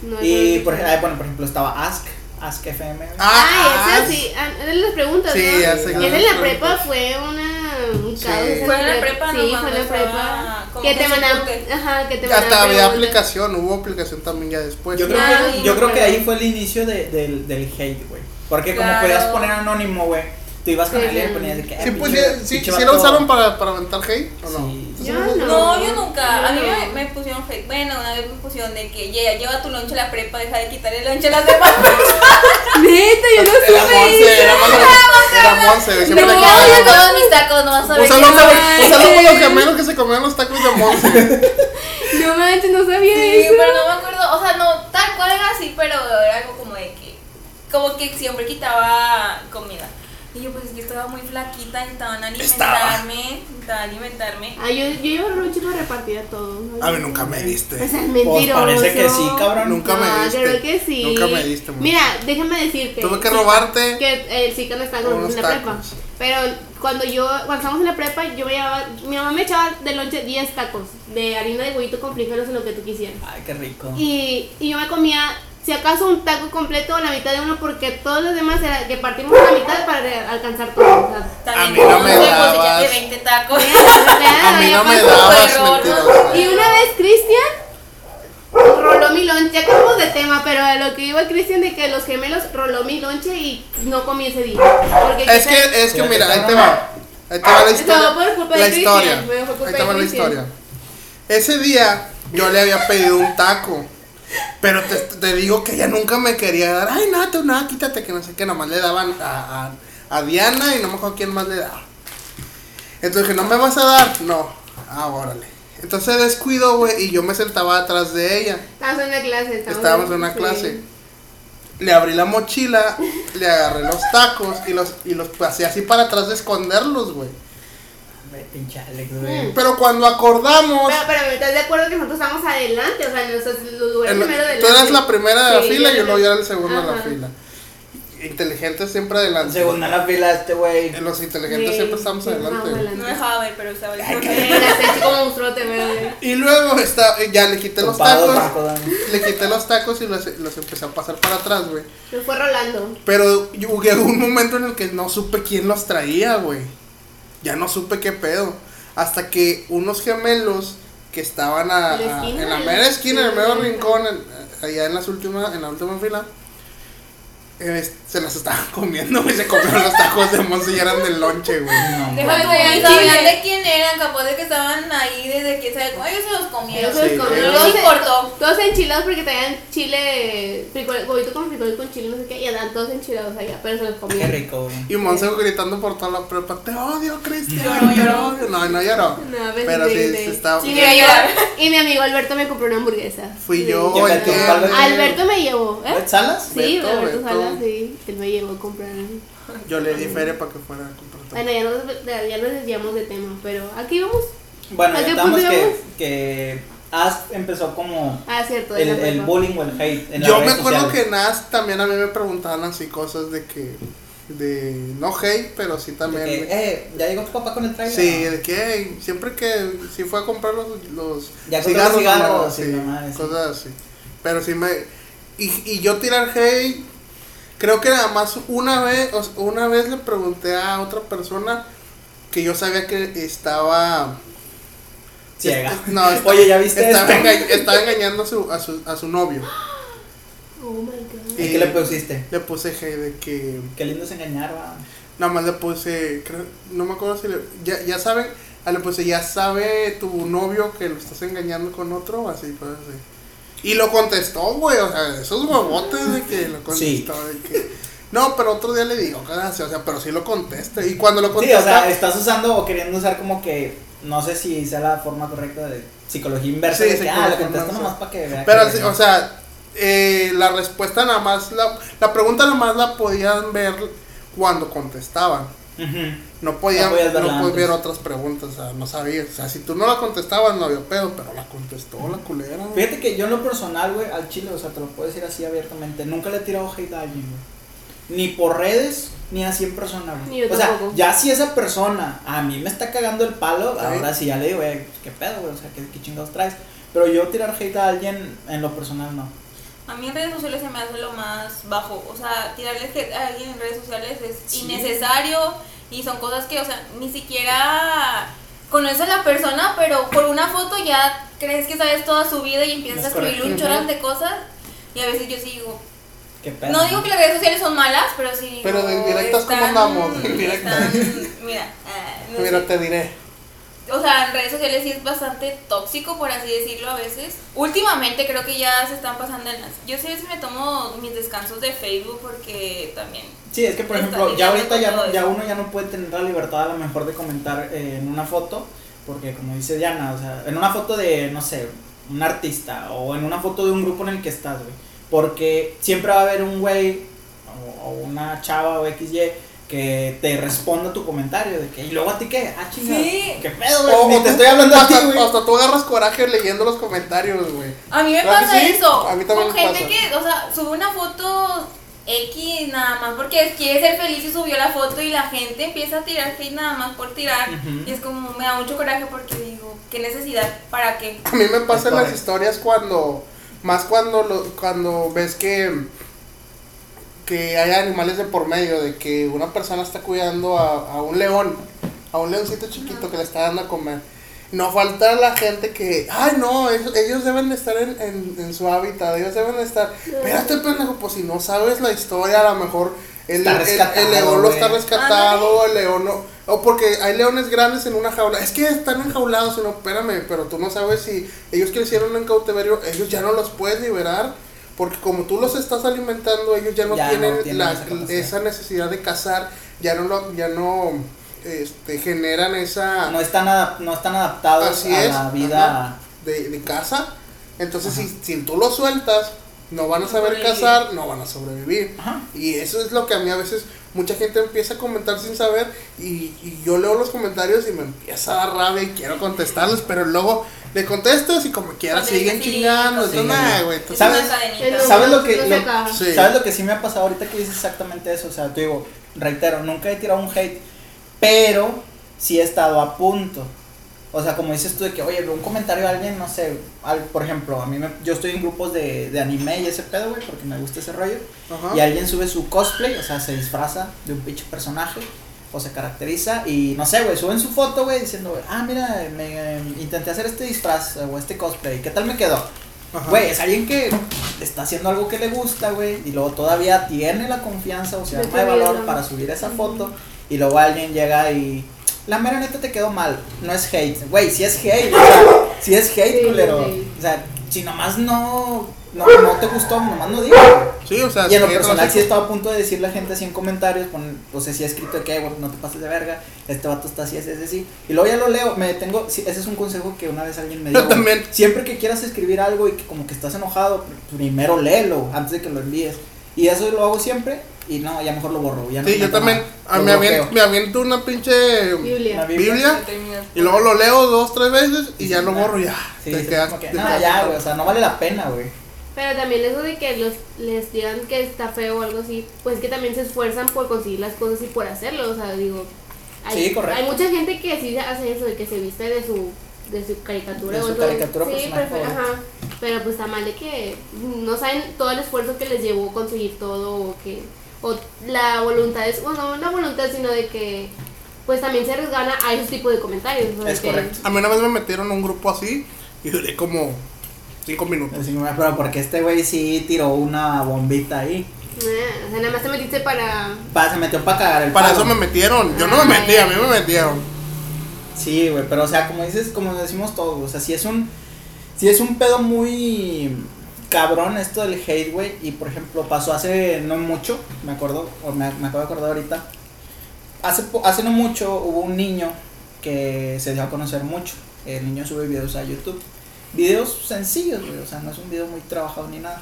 no Y por, algo ej- bueno, por ejemplo, estaba Ask, Ask FM. güey. Ah, Ay, esa sí, ah, eran las preguntas, Sí, ¿no? ya sé Y que esa en la prepa fue una un Sí. caos, Fue en la prepa, Sí, ¿no? fue en la prepa. como Que te mandaban, ajá, que te Hasta mandaban había preguntas. aplicación, hubo aplicación también ya después. Yo creo, Ah, que, sí, yo creo que ahí fue el inicio de, del, del hate, güey. Porque como Claro. podías poner anónimo, güey, tú ibas con alguien y ponías de que. Sí, pues sí, sí, sí lo usaron para, para aventar hate o no. Sí. Yo no. No, yo nunca. A mí me, me pusieron hate. Bueno, una vez me pusieron de que "Ye- lleva tu lonche a la prepa, deja de quitarle el lonche a las demás personas. [laughs] Neta, yo no supe era Monse. Era Monse, No, yo todos mis tacos, no vas a ver. Saludo para los gemelos que se comían los tacos de Monse. [laughs] No manches, no sabía Sí, eso. pero no me acuerdo, o sea, no, tal cual era así, pero era algo como de que, como que siempre quitaba comida. Y yo, pues es que estaba muy flaquita, necesitaban alimentarme, necesitaban alimentarme. Ah, yo, yo iba a lonche para repartir a todos. A mí nunca me O diste. sea, es Pues mentiroso. parece que sí, cabrón. Nunca me diste. creo que sí. Nunca me diste, mucho. Mira, déjame decirte. Tuve que robarte Que el no está con en la prepa. Pero cuando yo, cuando estábamos en la prepa, yo me llevaba, mi mamá me echaba de lonche 10 tacos de harina de huevito con frijoles en lo que tú quisieras. Ay, qué rico. Y, y yo me comía, si acaso, un taco completo o la mitad de uno, porque todos los demás era que partimos la mitad para alcanzar todo. O sea, También A mí no me dabas. échate 20 tacos. A mí no me dabas. Y una vez Cristian roló mi lonche, ya de tema, pero a lo que iba Cristian de que los gemelos roló mi lonche y no comí ese día. Porque Es quizás- que, es que mira, ahí te va. Ahí te va la historia. No, por culpa de la Cristian, historia. Ahí de te va la historia. Ese día yo le había pedido un taco. Pero te, te digo que ella nunca me quería dar. Ay, nada, tú nada, quítate, que no sé qué. Nomás le daban a, a, a Diana y no me acuerdo quién más le daba. Entonces dije, ¿no me vas a dar? No. Ah, órale. Entonces descuido, güey, y yo me sentaba atrás de ella. Estábamos en una clase. Estábamos en una sí. clase. Le abrí la mochila, le agarré los tacos y los, y los pasé así para atrás de esconderlos, güey. Ve, pinche Alex, güey. Pero cuando acordamos, Pero, pero ¿estás de acuerdo que nosotros estábamos adelante? O sea, en nuestros lugares en lo- primero tú adelante. eras la primera de la Sí, fila y yo luego yo era el segundo de la fila. Inteligente siempre adelante. Segunda la fila este güey. En los inteligentes Sí, siempre estamos sí, adelante. estábamos No me dejaba ver, pero estaba ¿verdad? Y luego está, ya le quité los Topado, tacos. Paco, Dani. Le quité los tacos y los, los empecé a pasar para atrás, güey. Nos fue rolando. Pero hubo un momento en el que no supe quién los traía, güey. Ya no supe qué pedo. Hasta que unos gemelos que estaban a, ¿En la a- esquina? en la mera esquina, en el mero rincón, en- allá en, las últimas, en la última fila, eh, se las estaban comiendo, güey. Se comieron los tacos de Monse y eran del lonche, güey. No, Déjame Sí, sabían güey. de quién eran, capaz de que estaban ahí desde que sabe cómo ellos se los comieron. Ellos se los comieron. No Todos- importó. Todos enchilados porque traían chile, frijol, huevito con frijol con chile, no sé qué, y andaban todos enchilados allá, pero se los Qué comían. rico, güey. Y Monse gritando por toda la prepa, te odio, Cristian. Lloró. odio". No, no lloró. No, pues, Pero sí, sí, estaba. Sí, llorar. Y mi amigo Alberto me compró una hamburguesa. Fui Sí. yo. Alberto me llevó, ¿eh? ¿Red Salas? Sí, Alberto Beto. Sí. Él me llevó a comprar. Yo le di feria para que fuera a comprar. Bueno, ya nos, ya nos desviamos de tema, pero aquí vamos. Bueno, ¿A ya qué estamos que, que As empezó como Ah, cierto. de el, el bullying o el hate en las Yo me redes acuerdo sociales. que Nas también a mí me preguntaban así cosas de que. De. No hate, pero sí también. que, eh, ya llegó tu papá con el trailer. Sí, de que "Ey, siempre que si fue a comprar los, los Ya los cigarros, no, sí, sí, mamá, sí. cosas así. Pero sí me y, y yo tirar hate, creo que nada más una vez, una vez le pregunté a otra persona que yo sabía que estaba Ciega. est- no, Oye, ¿ya viste estaba, esto? enga- estaba engañando a su, a su, a su novio. Oh my god. ¿Y qué le pusiste? Le puse hate de que Qué lindo es engañar, va. Nada más le puse, creo, no me acuerdo si le, ya, ya saben, ah, le puse, ya sabe tu novio que lo estás engañando con otro, así, pues así. Y lo contestó, güey, o sea, esos huevotes de que lo contestó, de que, no, pero otro día le digo, gracias, o sea, pero sí lo contesta, y cuando lo Sí, contesta, o sea, estás usando o queriendo usar como que, no sé si sea la forma correcta de psicología inversa, Sí, de que, ah, lo contesto nomás para que vea pero, que- sí, o sea, eh, la respuesta nada más, la, la pregunta nada más la podían ver cuando contestaban. Ujú. No podían, No no ver otras preguntas, o sea, no sabías. O sea, si tú no la contestabas, no había pedo, pero la contestó la culera. güey. Fíjate que yo en lo personal, güey, al chile, o sea, te lo puedo decir así abiertamente, nunca le he tirado hate a alguien, güey. Ni por redes, ni así en persona, Ni güey. yo O sea, tampoco. ya si esa persona a mí me está cagando el palo, Sí. ahora sí ya le digo, güey, pues, qué pedo, güey, o sea, ¿qué, qué chingados traes. Pero yo tirar hate a alguien en lo personal no. A mí en redes sociales se me hace lo más bajo. O sea, tirarle hate a alguien en redes sociales es Sí. innecesario y son cosas que, o sea, ni siquiera conoces a la persona, pero por una foto ya crees que sabes toda su vida y empiezas Es a escribir correcto. un chorro de cosas. Y a veces yo sí digo, Qué pedo. no digo que las redes sociales son malas, pero sí digo, Pero de indirectas, ¿cómo andamos? De indirectas. [laughs] están- mira, ah, no Mira, sé. te diré. O sea, en redes sociales sí es bastante tóxico, por así decirlo, a veces. Últimamente creo que ya se están pasando en las... Yo sí a veces me tomo mis descansos de Facebook porque también... Sí, es que por ejemplo, ya ahorita ya, no- ya uno ya no puede tener la libertad a lo mejor de comentar eh, en una foto, porque como dice Diana, o sea, en una foto de, no sé, un artista o en una foto de un grupo en el que estás, güey, porque siempre va a haber un güey o, o una chava o XY que te responda a tu comentario de que, y luego a ti qué, ah, chingada, Sí. qué pedo, güey, O- ni o te estoy hablando a ti, hasta, güey. hasta tú agarras coraje leyendo los comentarios, güey. A mí me ¿Verdad que pasa sí? eso. A mí también con me gente pasa. que, o sea, sube una foto X nada más porque quiere ser feliz y subió la foto y la gente empieza a tirar hate nada más por tirar. Y es como, me da mucho coraje porque digo, ¿qué necesidad? ¿Para qué? A mí me pasa en las historias cuando, más cuando, lo, cuando ves que, que hay animales de por medio, de que una persona está cuidando a, a un león, a un leoncito chiquito que le está dando a comer. No falta la gente que, ay no, ellos, ellos deben de estar en, en, en su hábitat, ellos deben de estar. Espérate, pendejo, pues si no sabes la historia, a lo mejor el, el- el león lo está rescatado, el león no. O porque hay leones grandes en una jaula. Es que están enjaulados, no, espérame, pero tú no sabes si ellos crecieron en cautiverio, ellos ya no los puedes liberar. Porque como tú los estás alimentando, ellos ya no Ya no tienen, la- esa necesidad de cazar, ya no lo, ya no este, generan esa No están, no están adaptados Así a es, la vida. ajá. de, de caza. Entonces, si, si tú los sueltas, no van a saber cazar, no van a sobrevivir. Ajá. Y eso es lo que a mí a veces mucha gente empieza a comentar sin saber y, y yo leo los comentarios y me empieza a dar rabia y quiero contestarles, pero luego le contestas y como quiera siguen chingando. sí. Entonces, nah, güey, ¿Sabes? ¿Sabes lo que- lo-. Sí. ¿Sabes lo que sí me ha pasado ahorita que dices exactamente eso? O sea, te digo, reitero, nunca he tirado un hate, pero sí he estado a punto. O sea, como dices tú de que, oye, veo un comentario de alguien, no sé, al- por ejemplo, a mí me, yo estoy en grupos de, de anime y ese pedo, güey, porque me gusta ese rollo. Ajá. Y alguien sube su cosplay, o sea, se disfraza de un pinche personaje, o se caracteriza, y no sé, güey, suben su foto, güey, diciendo, ah, mira, me eh, intenté hacer este disfraz o este cosplay, ¿qué tal me quedó? Güey, es alguien que está haciendo algo que le gusta, güey, y luego todavía tiene la confianza, o sea, De arma de valor para subir esa foto, y luego alguien llega y. La mera neta te quedó mal. No es hate. Güey, si es hate, o sea, si es hate, Sí, culero. hate. O sea, si nomás no, no, no te gustó, nomás no digas. Sí, o sea, Y en lo sí, personal sí sé. estaba a punto de decirle a gente así en comentarios, pon, o sea, sí he escrito de que, güey, no te pases de verga, este vato está así, así, así, así. Y luego ya lo leo, me detengo, sí, ese es un consejo que una vez alguien me dio. Yo también. Siempre que quieras escribir algo y que como que estás enojado, primero léelo antes de que lo envíes. Y eso lo hago siempre y no, ya mejor lo borro. Ya no Sí, yo también. a- Lo me, avien- bloqueo. me aviento una pinche Biblia. Biblia. Biblia Terminas. y luego lo leo dos, tres veces y ya sí, lo no. borro ya. Sí, te sí, quedas- como que, te no, quedas- ya, güey, o sea, no vale la pena, güey. Pero también eso de que los, les digan que está feo o algo así, pues que también se esfuerzan por conseguir las cosas y por hacerlo. O sea, digo, hay, Sí, correcto. hay mucha gente que sí hace eso, de que se viste de su, de su caricatura. De o su eso. caricatura sí, personal perfecto, ajá. Pero pues está mal de que no saben todo el esfuerzo que les llevó conseguir todo o que o la voluntad es, bueno, no la voluntad, sino de que pues también se arriesgan a esos tipos de comentarios. Es que- correcto. A mí una vez me metieron a un grupo así y duré como cinco minutos. Pero porque este güey sí tiró una bombita ahí. Ah, o sea, nada más te metiste para... Pa, se metió para cagar el Para palo. eso me metieron. Yo no me Ay. metí, a mí me metieron. Sí, güey, pero o sea, como dices, como decimos todos, o sea, si es un si es un pedo muy cabrón esto del hate, güey, y por ejemplo, pasó hace no mucho, me acuerdo, o me, me acabo de acordar ahorita. Hace hace no mucho hubo un niño que se dio a conocer mucho. El niño sube videos a YouTube. Videos sencillos, güey, o sea, no es un video muy trabajado ni nada.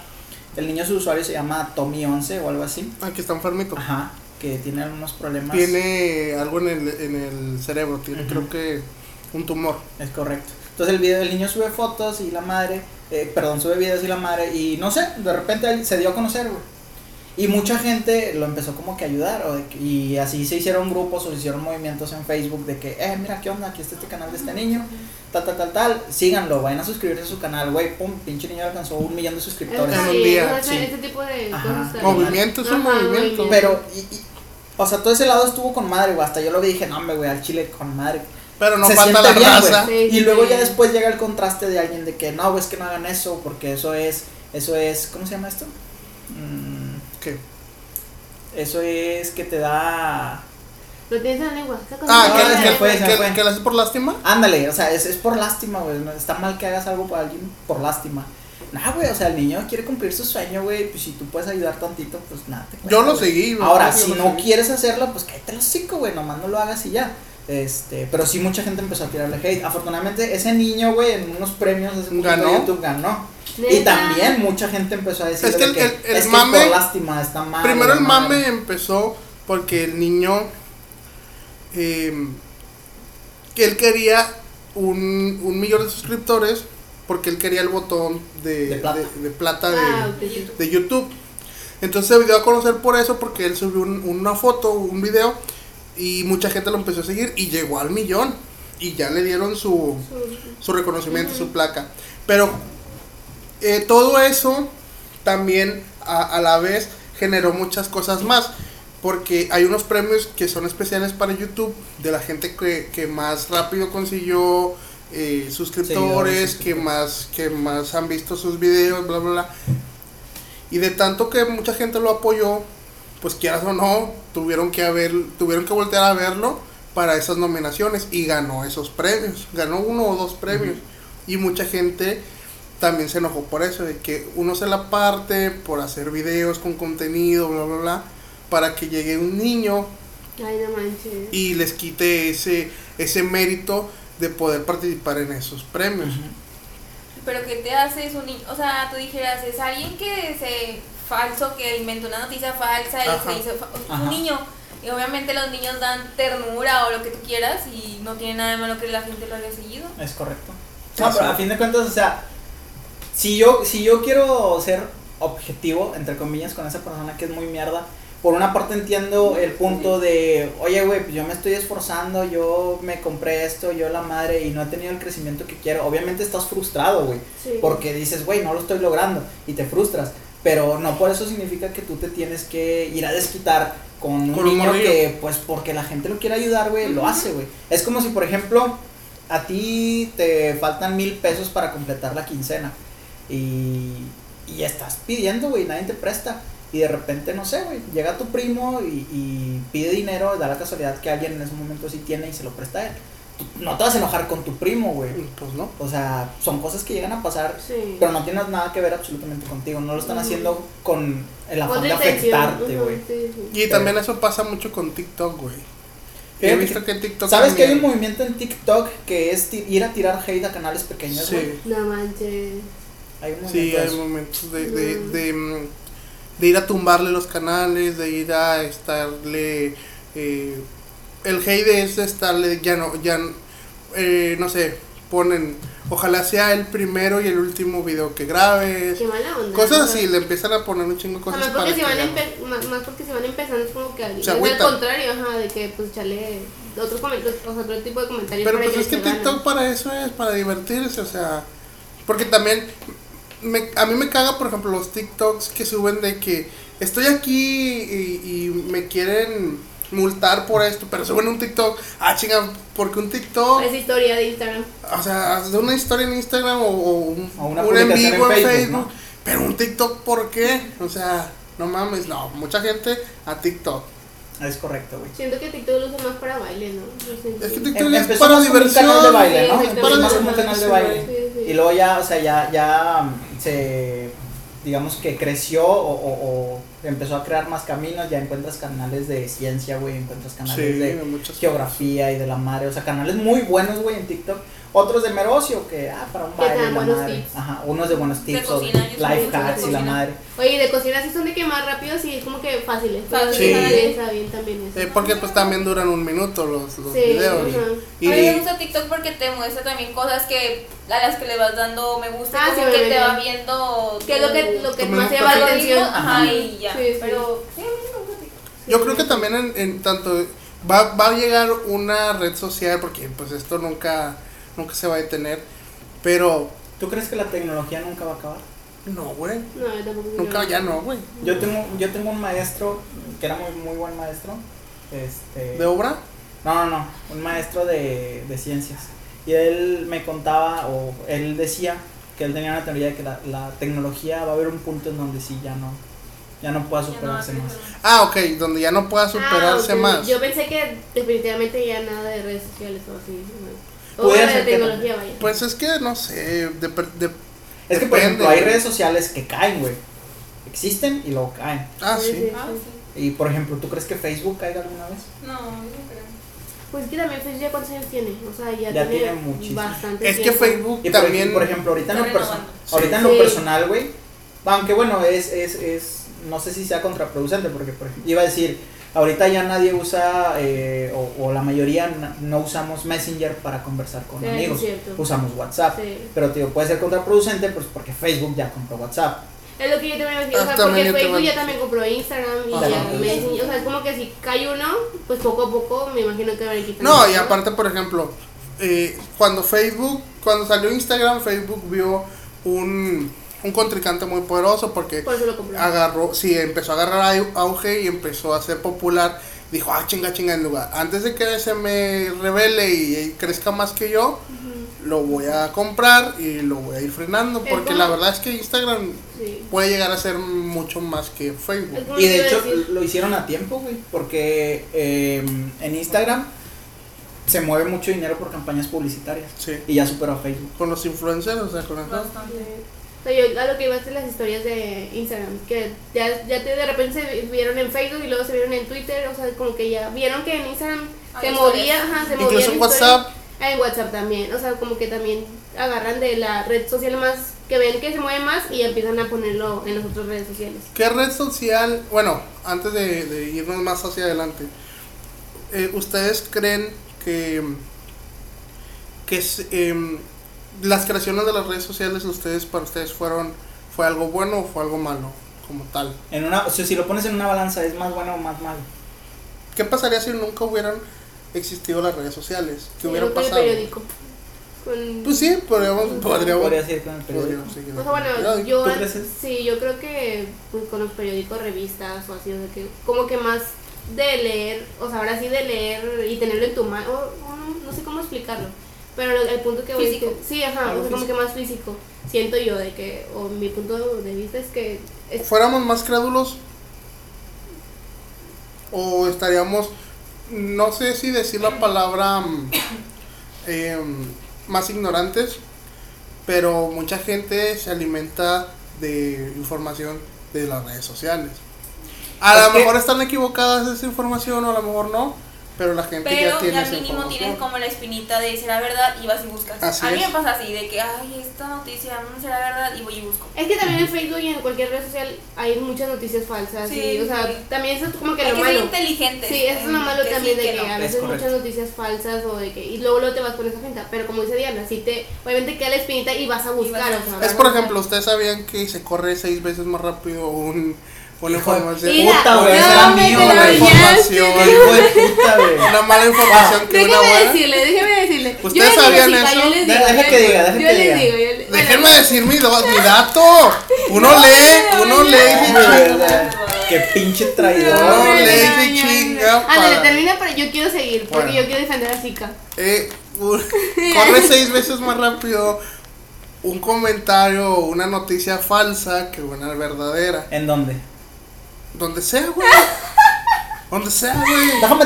El niño su usuario se llama Tommy11 o algo así. Aquí está enfermito. Ajá, que tiene algunos problemas. Tiene algo en el, en el cerebro, tiene creo que un tumor. Es correcto. Entonces el video, el niño sube fotos y la madre, eh, perdón, sube videos y la madre, y no sé, de repente él se dio a conocer, güey. Y mucha gente lo empezó como que a ayudar, o de que- y así se hicieron grupos o se hicieron movimientos en Facebook de que, eh, mira, ¿qué onda? Aquí está este canal de este niño, tal, tal, tal, tal, síganlo, vayan a suscribirse a su canal, güey, pum, pinche niño alcanzó un millón de suscriptores. En un Sí, día, sí. Este tipo de Ajá. cosas. Movimiento es un movimiento. Pero, y, y- o sea, todo ese lado estuvo con madre, güey, hasta yo lo vi y dije, no, hombre, güey, al chile con madre. Pero no Se falta la bien, raza. Sí, Y sí, luego sí. ya después llega el contraste de alguien de que no, es que no hagan eso, porque eso es, eso es, ¿cómo se llama esto? Mm, ¿Qué? eso es que te da, Lo tienes en la lengua. Ah, que, se me que, fue, se me que- fue. que lo haces por lástima. ándale, o sea, es, es por lástima, güey, no, está mal que hagas algo por alguien por lástima. Nah, güey, o sea, el niño quiere cumplir su sueño, güey, pues si tú puedes ayudar tantito, pues nada. te cuesta, Yo lo seguí. güey, Ahora, si no seguí. quieres hacerlo, pues cállate los cinco, güey, nomás no lo hagas y ya. Este, pero sí mucha gente empezó a tirarle hate. Afortunadamente, ese niño, güey, en unos premios poquito ¿Ganó? de YouTube ganó. Y también mucha gente empezó a decir Es que el- que, el- el es, mame- por lástima, está mal. Primero el mame empezó porque el niño. eh, que él quería un, un millón de suscriptores porque él quería el botón de, De plata. de- de plata de, Ah, de YouTube. Entonces se dio a conocer por eso, porque él subió un- una foto, un video, y mucha gente lo empezó a seguir y llegó al millón. Y ya le dieron su, su reconocimiento, su placa. Pero eh, todo eso también a, a la vez generó muchas cosas más. Porque hay unos premios que son especiales para YouTube de la gente que, que más rápido consiguió eh, suscriptores, que más, que más han visto sus videos, bla, bla, bla. Y de tanto que mucha gente lo apoyó, pues quieras o no, tuvieron que haber, tuvieron que voltear a verlo para esas nominaciones y ganó esos premios, ganó uno o dos premios. Y mucha gente también se enojó por eso, de que uno se la parte por hacer videos con contenido, bla, bla, bla, para que llegue un niño Ay, no manches. y les quite ese, ese mérito de poder participar en esos premios. Pero que te haces un niño, o sea, tú dijeras, es alguien que se falso, que inventó una noticia falsa y Ajá. se hizo fa- Ajá. un niño. Y obviamente los niños dan ternura o lo que tú quieras y no tiene nada de malo que la gente lo haya seguido. Es correcto. No, pero a fin de cuentas, o sea, si yo, si yo quiero ser objetivo, entre comillas, con esa persona que es muy mierda, por una parte entiendo el punto de, oye, güey, pues yo me estoy esforzando, yo me compré esto, yo la madre, y no he tenido el crecimiento que quiero. Obviamente estás frustrado, güey, Sí. porque dices, güey, no lo estoy logrando, y te frustras. Pero no por eso significa que tú te tienes que ir a desquitar con un Con niño que, pues, porque la gente lo quiere ayudar, güey, lo hace, güey. Es como si, por ejemplo, a ti te faltan mil pesos para completar la quincena. Y, y estás pidiendo, güey, nadie te presta. Y de repente, no sé, güey, llega tu primo y, y pide dinero, da la casualidad que alguien en ese momento sí tiene y se lo presta a él. No te vas a enojar con tu primo, güey. Pues no. O sea, son cosas que llegan a pasar, Sí. pero no tienen nada que ver absolutamente contigo. No lo están haciendo con el afán de afectarte, güey. sí, sí. Y también eso pasa mucho con TikTok, güey. He visto que- que en TikTok. ¿Sabes que hay un movimiento en TikTok que es ir a tirar hate a canales pequeños, güey? Sí, No manches. Hay un movimiento sí, hay momentos de, de, de, mm, de ir a tumbarle los canales, de ir a estarle. eh, el hate es de estarle. Ya no, ya. eh, no sé, ponen. Ojalá sea el primero y el último video que grabes. Qué mala onda. Cosas así, le empiezan a poner un chingo de cosas más porque, que van no- más, más porque van empezando es como que al, Se contrario, ajá, de que pues echarle otros comentarios, o sea, otro tipo de comentarios Pero pues es que se. TikTok para eso es, para divertirse, o sea, porque también me, a mí me caga, por ejemplo, los TikToks que suben de que estoy aquí y, y me quieren multar por esto, pero suben un TikTok, ah chinga, porque un TikTok, Es historia de Instagram. o sea, haz una historia en Instagram o, o un, O una un en vivo en en Facebook, Facebook, ¿no? pero un TikTok, ¿por qué? O sea, no mames, no, mucha gente a TikTok. Es correcto, güey. Siento que TikTok lo usa más para baile, ¿no? Es que que- TikTok Em- es empezó para como un diversión. canal de baile, ¿no? Sí, Empezó para más como un canal de baile. Sí, sí. Y luego ya, o sea, ya, ya mm, se, digamos que creció o, o- o empezó a crear más caminos, ya encuentras canales de ciencia, güey, encuentras canales Sí, de geografía y de la madre, o sea, canales muy buenos, güey, en TikTok. Otros de Merocio, que, ah, para un Que baile, la buenos madre. tips. Ajá, unos de buenos tips, o cocina, life de hacks y la madre. Oye, de cocina sí son de que más rápido, sí, es como que fáciles. Fácil, Sí. Está bien también eso. Eh, porque pues también duran un minuto los, los Sí, videos. ajá. Y, A mí me gusta TikTok porque te muestra también cosas que a las que le vas dando me gusta, Ah, como sí, que te va viendo. Que es lo que, lo que más llama la atención. Ajá, y ya. Sí, sí. Pero sí, a mí sí me gusta TikTok. yo creo que también en, en tanto va, va a llegar una red social porque pues esto nunca nunca se va a detener, pero ¿Tú crees que la tecnología nunca va a acabar? no, güey. No, yo tampoco. Nunca ya no, güey. Yo tengo, yo tengo un maestro que era muy, muy buen maestro. Este, ¿De obra? No, no, no, un maestro de, de ciencias. Y él me contaba, o él decía, que él tenía una teoría de que la, la tecnología va a haber un punto en donde sí ya no, ya no pueda no superarse más. Ah, ok, donde ya no pueda superarse Ah, ok. más. Yo pensé que definitivamente ya nada de redes sociales o así. ¿no? De tecnología, vaya. Pues es que no sé, de, de- Es que, por ejemplo, hay redes sociales que caen, güey. Existen y luego caen. Ah, Sí, sí. sí. Ah, sí. Y, por ejemplo, ¿tú crees que Facebook caiga alguna vez? No, yo no creo. Pues que también Facebook ya cuántos años tiene. O sea, ya, Ya tiene, tiene muchísimo. bastante Es que. Facebook Y por, también por ejemplo, ahorita en lo, perso- ahorita en lo personal, güey, aunque bueno, es, es, es, no sé si sea contraproducente, porque por ejemplo, iba a decir, ahorita ya nadie usa, eh, o, o la mayoría no usamos Messenger para conversar con Sí, es amigos, cierto. usamos WhatsApp. Sí. Pero, tío, puede ser contraproducente pues porque Facebook ya compró WhatsApp. Es lo que yo también decía, o Ah, sea, también porque Facebook voy a- ya también compró Instagram y Ajá. ya Messenger, o sea, es como que si cae uno, pues poco a poco me imagino que van a ir quitando. No, y aparte, por ejemplo, eh, cuando Facebook, cuando salió Instagram, Facebook vio un, un contrincante muy poderoso porque Por eso lo compró. agarró, sí, empezó a agarrar au- auge y empezó a ser popular. Dijo, ah, chinga, chinga, en lugar. Antes de que se me revele y, y crezca más que yo, lo voy a comprar y lo voy a ir frenando. Porque la verdad es que Instagram Sí. puede llegar a ser mucho más que Facebook. Y de hecho decir. lo hicieron a tiempo, güey, porque eh, en Instagram se mueve mucho dinero por campañas publicitarias Sí. y ya superó a Facebook. Con los influencers, o sea, con. Bastante. O sea, yo a lo que iba a hacer las historias de Instagram, que ya, ya te, de repente se vieron en Facebook y luego se vieron en Twitter, o sea, como que ya vieron que en Instagram Hay se movía, ajá, se Incluso movía en la WhatsApp. Ah, en WhatsApp también, o sea, como que también agarran de la red social más, que ven que se mueve más y empiezan a ponerlo en las otras redes sociales. ¿Qué red social, bueno, antes de, de irnos más hacia adelante, eh, ¿ustedes creen que, que es, em, las creaciones de las redes sociales ustedes para ustedes fueron fue algo bueno o fue algo malo como tal? En una, o sea, si lo pones en una balanza, ¿es más bueno o más malo? ¿Qué pasaría si nunca hubieran existido las redes sociales? ¿Qué Sí, hubiera que el pasado? periódico. Con- Pues sí, podríamos, podríamos, Podría ser con el periódico. seguir O sea, bueno, con yo, sí, yo creo que pues, con los periódicos, revistas o así, o sea, que como que más de leer, o sea, ahora sí de leer y tenerlo en tu mano, no, no sé cómo explicarlo, Pero el punto que voy es que, Físico. sí, ajá, o sea, como que más físico. Siento yo de que, o mi punto de vista es que es ¿Fuéramos más crédulos? ¿O estaríamos, no sé si decir la palabra em, más ignorantes? Pero mucha gente se alimenta de información de las redes sociales. A Es lo mejor están equivocadas esa información o a lo mejor no, pero la gente Pero ya tiene esa mínimo tienes como la espinita de la verdad y vas y buscas. Así a mí es. me pasa así, de que, ay, esta noticia no será verdad y voy y busco. Es que también en Facebook y en cualquier red social hay muchas noticias falsas. Sí, y, o sea, sí. también eso es como que Hay lo que ser malo. inteligentes. Sí, eso es lo en malo que sí, también de que, no. a Es veces muchas noticias falsas o de que y luego, luego te vas con esa finta, pero como dice Diana, si te obviamente queda la espinita y vas a buscar, vas a o sea. Es por ejemplo, ustedes sabían que se corre seis veces más rápido un, una información. Mira, Puta, güey, no, era mío, una bañaste. información. [laughs] Hijo de puta, güey. Una mala información que una Déjeme buena. decirle, déjeme decirle. ¿Ustedes digo, sabían eso? Yo les digo, yo- que diga, que les diga. digo, yo les- Déjenme bueno, decir mi, do- mi dato. Uno lee, uno lee y. Qué pinche traidor. me le güey. dice regañan. chinga Ándale, para- termina, pero yo quiero seguir, porque yo quiero defender a Zika. Eh, [laughs] corre seis veces más rápido un comentario o una noticia falsa que una verdadera. ¿En dónde? Donde sea, güey. Donde sea, güey. Déjame.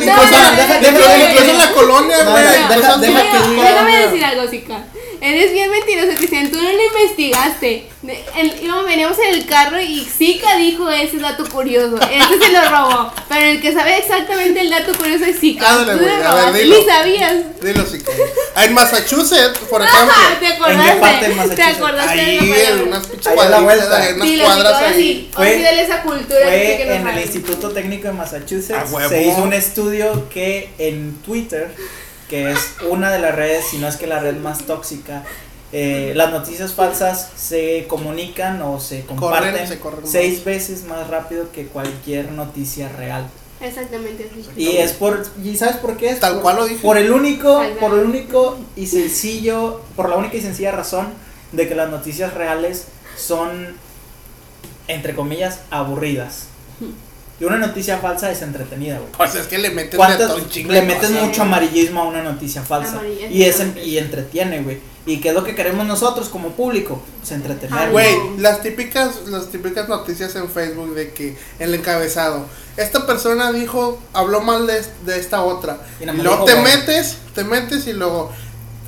Déjame decir algo, Zika. Eres bien mentiroso, Cristian. Tú no lo investigaste. De- el- íbamos, veníamos en el carro y Zika dijo ese dato curioso. Ese se lo robó. Pero el que sabe exactamente el dato curioso es Zika. Ándale, Tú güey, lo a ver, robaste. dilo. Ni sabías. Dilo si quieres. En Massachusetts, por ejemplo. Ajá, ¿te acordaste? ¿En qué parte de ¿Te Massachusetts? acordaste Ahí, de en unas pinches cuadritas, en unas Dilo, cuadras Zika, ahí. sí. Fue- Olvídale esa cultura. que Fue no en el. Instituto Técnico de Massachusetts. Se hizo un estudio que en Twitter, que es una de las redes, si no es que la red más tóxica, eh, las noticias falsas se comunican o se comparten se corren seis más. veces más rápido que cualquier noticia real. Exactamente así. Y es por, ¿y sabes por qué es? Tal Por- cual lo dije. Por el único, por el único y sencillo, por la única y sencilla razón de que las noticias reales son, entre comillas, aburridas. Y una noticia falsa es entretenida, güey. Pues es que le metes de ¿Cuántas- todo un chingo le metes mucho amarillismo a una noticia falsa y es y entretiene, güey. ¿Y qué es lo que queremos nosotros como público? Pues entretener. Güey. Las típicas, las típicas noticias en Facebook de que el encabezado, esta persona dijo, habló mal de, de esta otra. Y Y nada más luego dijo, te metes, te metes y luego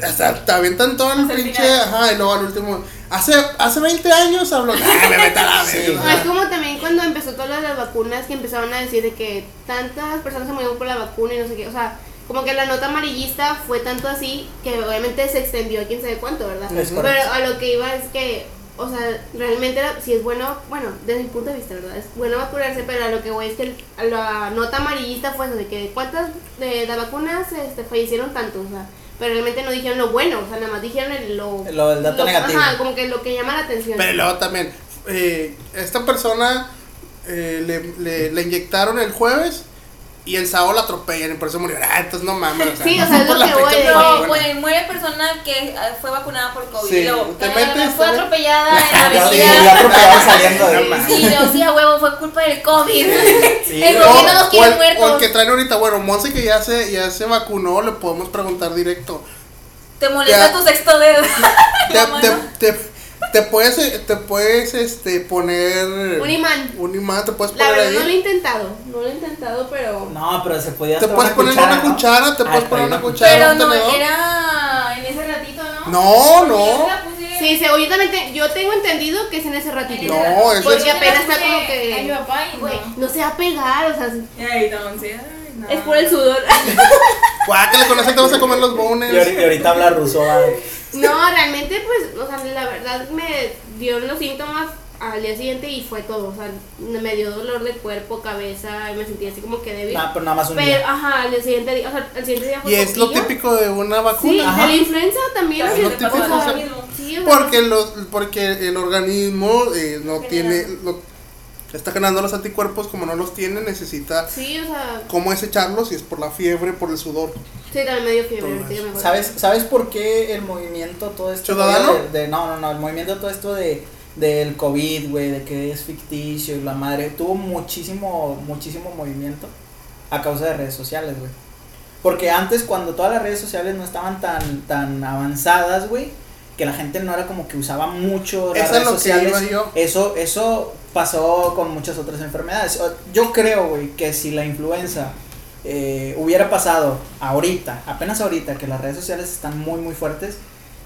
hasta te avientan todo el pinche, ajá, y luego al último, hace, hace 20 años habló, [laughs] ah, me meto a la Sí. verga". No, es como también cuando empezó todo lo de las vacunas que empezaron a decir de que tantas personas se murieron por la vacuna y no sé qué, o sea, como que la nota amarillista fue tanto así que obviamente se extendió a quién sabe cuánto, ¿verdad? Pero a lo que iba es que, o sea, realmente si es bueno, bueno, desde mi punto de vista, ¿verdad? Es bueno vacunarse, pero a lo que voy es que el- la nota amarillista fue eso de que cuántas de las vacunas este, fallecieron tanto, o sea, pero realmente no dijeron lo bueno, o sea, nada más dijeron el, lo, Lo del dato negativo. Ajá, como que lo que llama la atención. Pero luego también, eh, esta persona eh, le, le, le inyectaron el jueves y el sábado la atropellan y por eso murió. Ah, entonces no mames, o sea, Sí, no o sea, es lo que voy, No, vacuna. pues muere persona que ah, fue vacunada por COVID. Sí, y luego, te ta- metes, fue atropellada en la [laughs] Sí, avenida. yo atropellado saliendo de [laughs] No Sí, no, sí, a huevo, fue culpa del COVID. Sí, [laughs] el güey. gobierno nos o, quiere el, o el muertos. que traen ahorita, bueno, Monse que ya se, ya se vacunó, le podemos preguntar directo. Te molesta Ya. tu sexto dedo. Te, te, te, puedes, te puedes este, poner Un imán. un imán, te puedes La poner verdad no lo he intentado, no lo he intentado, pero... No, pero se podía Te puedes poner una ¿no? cuchara, te Ay, puedes pero poner una cuchara. Pero no, tenedor. era en ese ratito, ¿no? No, no. la Sí, según yo también, te- yo tengo entendido que es en ese ratito. No, es Porque apenas está como a mi que... papá y Güey, no. no se va a pegar, o sea, Ay, entonces, ay, no. es por el sudor. [laughs] Guácala, con eso te vas a comer los bones. y ahorita habla ruso, va. No, realmente, pues, o sea, la verdad me dio los síntomas al día siguiente y fue todo. O sea, me dio dolor de cuerpo, cabeza, y me sentí así como que débil. Nah, pero nada más un Pero, día. ajá, al día siguiente día, o sea, al siguiente día fue Y es lo típico de una Sí, vacuna. Ajá. de la influenza también. O lo típico, o sea, sí, o sea, Porque, los, porque el organismo eh, no tiene. Lo, está generando los anticuerpos, como no los tiene, necesita. Sí, o sea, ¿Cómo es echarlos? Si es por la fiebre, por el sudor. sí, también me dio fiebre. Me. ¿Sabes, ¿Sabes por qué el movimiento, todo esto ¿Ciudadano? de, de- no, no, no, el movimiento todo esto de del COVID, güey, de que es ficticio y la madre, tuvo muchísimo, muchísimo movimiento a causa de redes sociales, güey. Porque antes, cuando todas las redes sociales no estaban tan, tan avanzadas, güey, que la gente no era como que usaba mucho las Eso es redes sociales. iba yo. Eso, eso pasó con muchas otras enfermedades. Yo creo, güey, que si la influenza eh, hubiera pasado ahorita, apenas ahorita, que las redes sociales están muy, muy fuertes,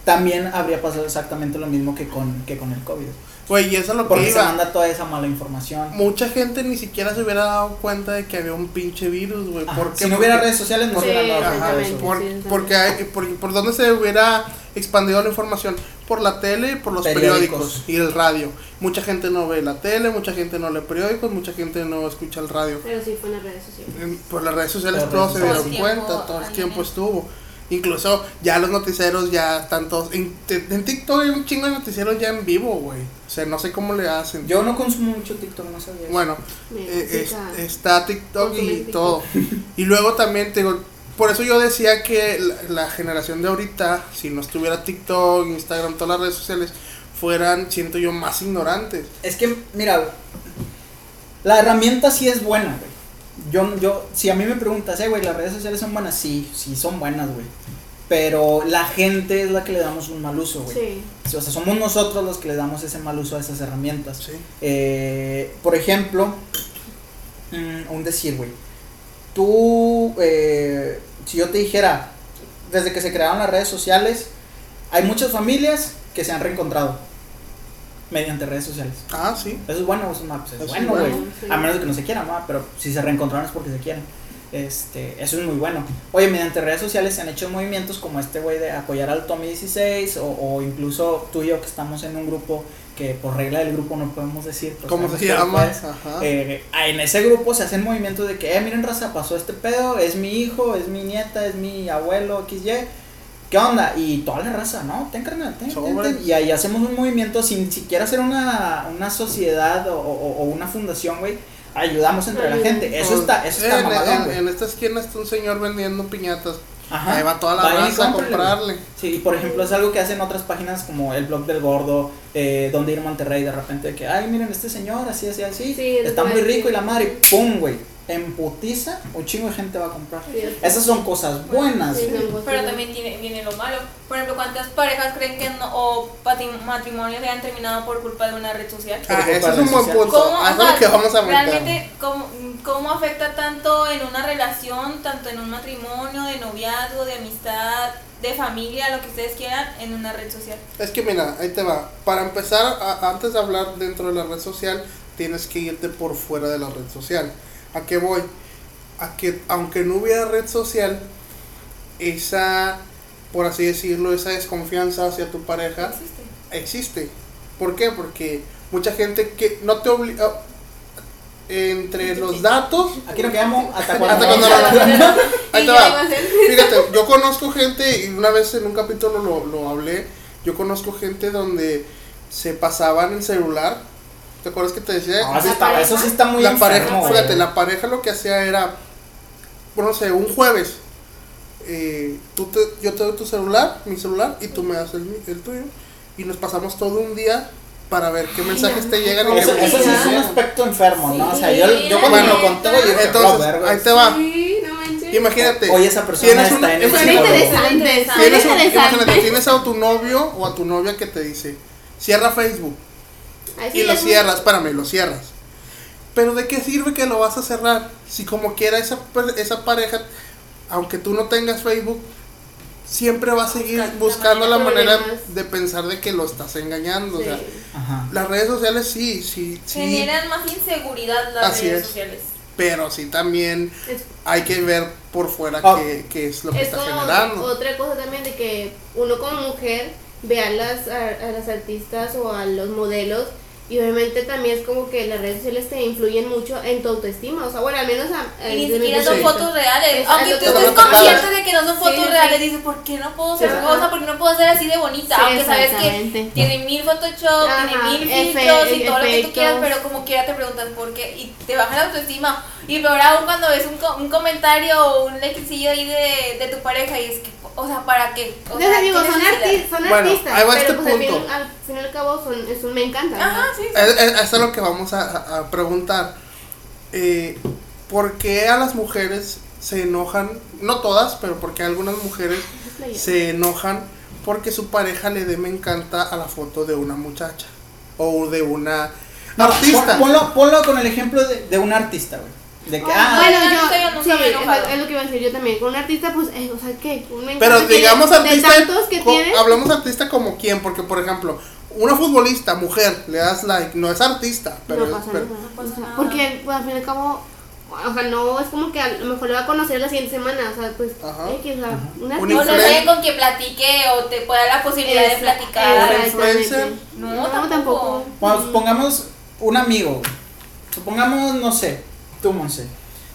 también habría pasado exactamente lo mismo que con, que con el COVID. Güey, y eso es lo que Porque se iba. manda toda esa mala información. Mucha gente ni siquiera se hubiera dado cuenta de que había un pinche virus, güey. Si no hubiera redes sociales, no se Sí, hubieran dado cuenta de eso. Por, porque hay, por, por dónde se hubiera expandido la información por la tele y por los Periódicos. periódicos. y el radio. Mucha gente no ve la tele, mucha gente no lee periódicos, mucha gente no escucha el radio. Pero sí fue en las redes sociales. Por las redes sociales todos se dieron cuenta, todo el Tiempo, estuvo. Incluso ya los noticieros ya están todos. En, en TikTok hay un chingo de noticieros ya en vivo, güey. O sea, no sé cómo le hacen. Yo no consumo mucho TikTok, no sabía. eso. Bueno, Mira, eh, es- está. TikTok y TikTok. todo. [laughs] Y luego también te digo, por eso yo decía que la, la generación de ahorita, si no estuviera TikTok, Instagram, todas las redes sociales, fueran, siento yo, más ignorantes. Es que, mira, la herramienta sí es buena, güey. Yo, yo, si a mí me preguntas, eh, güey, las redes sociales son buenas, sí, sí son buenas, güey. Pero la gente es la que le damos un mal uso, güey. Sí. Sí, O sea, somos nosotros los que le damos ese mal uso a esas herramientas. Sí. Eh, por ejemplo, mm, un decir, güey. Tú, eh, si yo te dijera, desde que se crearon las redes sociales, hay muchas familias que se han reencontrado mediante redes sociales. Ah, sí. Eso es bueno, eso pues, es bueno, güey. bueno, sí. A menos de que no se quieran, ¿va? pero si se reencontraron es porque se quieren. Este, eso es muy bueno. Oye, mediante redes sociales se han hecho movimientos como este güey de apoyar al Tommy 16 o, o incluso tú y yo que estamos en un grupo que por regla del grupo no podemos decir. pues, ¿Cómo se llama? Ajá. eh, en ese grupo se hacen movimientos de que, eh, miren, raza, pasó este pedo, es mi hijo, es mi nieta, es mi abuelo, XY. ¿Qué onda? Y toda la raza, ¿no? Ten carnal, ten, ten, ten. Y ahí hacemos un movimiento sin siquiera ser una, una sociedad o, o- o una fundación, güey. Ayudamos entre la gente. Eso está, eso está en, mamalón, en- en esta esquina está un señor vendiendo piñatas. Ajá. Ahí va toda la Vayan raza a comprarle. Sí, y por ejemplo es algo que hacen otras páginas como el blog del gordo, eh, donde ir a Monterrey de repente de que, ay, miren este señor, así, así, así, Sí, está es muy rico y la madre, pum, güey, en putiza, un chingo de gente va a comprar. Sí, Esas son cosas buenas, Sí, Pero también tiene, viene lo malo. Por ejemplo, ¿cuántas parejas creen que no, o matrimonios se han terminado por culpa de una red social? Ah, ese de es un buen punto. ¿Cómo, Ah, eso o es sea, lo que vamos a meter. realmente cómo, cómo afecta tanto en una relación, tanto en un matrimonio, de noviazgo, de amistad, de familia, lo que ustedes quieran, en una red social? Es que mira, ahí te va. Para empezar, a- antes de hablar dentro de la red social, tienes que irte por fuera de la red social. ¿A qué voy? A que aunque no hubiera red social, esa, por así decirlo, esa desconfianza hacia tu pareja Existe. existe. ¿Por qué? Porque mucha gente que no te obliga... Entre los datos Aquí nos quedamos hasta [laughs] Hasta cuando... cuando la- [laughs] [laughs] Ahí te va. Fíjate, yo conozco gente, y una vez en un capítulo lo, lo hablé, yo conozco gente donde se pasaban el celular. ¿Te acuerdas que te decía? No, eso, está, eso sí está muy la pareja, enfermo, fíjate, la pareja lo que hacía era, bueno, no sé, un jueves, eh, tú te, yo te doy tu celular, mi celular, y tú me das el, mi- el tuyo, y nos pasamos todo un día para ver qué mensajes te llegan y Eso, qué eso sí es un aspecto enfermo, ¿no? O sea, yo, Sí, yo cuando me lo conté, Entonces, ahí te va. Sí, no. Imagínate. Oye, esa persona está un- en psicólogo. interesante, suena Tienes, un- interesante. imagínate, tienes a tu novio o a tu novia que te dice, cierra Facebook. Así y lo es, cierras, espérame, lo cierras. Pero ¿de qué sirve que lo vas a cerrar? Si como quiera esa, per- esa pareja, aunque tú no tengas Facebook, siempre va a seguir buscando la manera- Problemas. de pensar de que lo estás engañando. O sea, Sí. Ajá. las redes sociales sí, sí, sí, Generan más inseguridad las Así redes es. sociales. pero sí también Es, hay que ver por fuera Ah. qué, qué es lo que es está como generando. otra cosa también de que uno como mujer ve a las, a, a las artistas o a los modelos y obviamente también es como que las redes sociales te influyen mucho en tu autoestima. O sea, bueno, al menos a, a- Y ni siquiera son fotos reales. Es Aunque tú estés consciente de que no son fotos Sí, sí. reales, dices, ¿por qué no puedo ser Sí, ajá. ¿Por qué no puedo ser así de bonita? Sí, Aunque sabes que tiene mil Photoshop, Ajá, tiene mil efe- filtros y todo lo que tú quieras, pero como quiera te preguntas por qué y te baja la autoestima. Y peor aún cuando ves un, co- un comentario o un likecillo ahí de, de tu pareja y es que, o sea, ¿para qué? O Entonces sea, digo, ¿qué son, arti- son Bueno, artistas, ahí va pero este pues al fin, punto. al fin y al cabo son, es un me encanta. ¿no? Ajá, sí. sí. Es, es- eso es lo que vamos a, a- preguntar. Eh, ¿Por qué a las mujeres se enojan, no todas, pero porque algunas mujeres se enojan porque su pareja le dé me encanta a la foto de una muchacha o de una No, artista. pon- Ponlo, ponlo con el ejemplo de, de un artista, güey. De que, ah, bueno, no, yo, no, sí, es, es lo que iba a decir yo también. Con un artista, pues, eh, o sea, ¿qué? Un Pero que- digamos de artista, que hablamos artista como quién, porque por ejemplo, una futbolista, mujer, le das like, no es artista, pero, no es- pasa pero- nada. pasa nada. Porque, pues, al fin y al cabo, o sea, no es como que a lo mejor le va a conocer la siguiente semana. O sea, pues, Ajá. eh, que, o sea, una Un O no con quien platique o te pueda dar la posibilidad de platicar. influencer. No, tampoco. Vamos, pongamos un amigo. Supongamos, no sé, tú, Monse.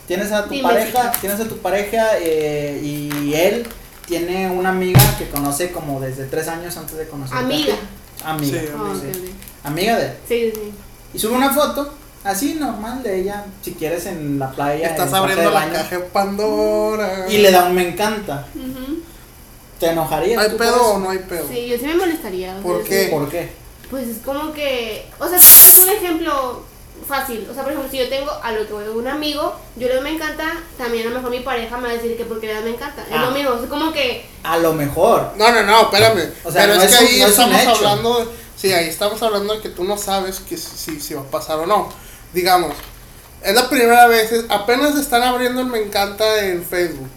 Tienes a tu Dime, pareja, chica. tienes a tu pareja eh, y él tiene una amiga que conoce como desde tres años antes de conocer. Amiga. Amiga. Sí, Ah, sí. Amiga de él. Sí, sí. Y sube una foto, así normal de ella, si quieres en la playa. estás abriendo la baño, caja de Pandora. Y le da un me encanta. ¿Te enojarías? ¿Hay tú pedo o no hay pedo? Sí, yo sí me molestaría. ¿Por sea, qué? sí. ¿Por qué? Pues es como que, o sea, es un ejemplo fácil. O sea, por ejemplo, si yo tengo a lo que voy, un amigo, yo le doy me encanta, también a lo mejor mi pareja me va a decir que porque le me encanta. Es Ah. lo mismo, es como que, A lo mejor. No, no, no, espérame. O sea, pero no es, es que un- ahí no estamos hablando de, sí, ahí estamos hablando de que tú no sabes que si, si va a pasar o no. Digamos, es la primera vez, es- apenas están abriendo el me encanta en Facebook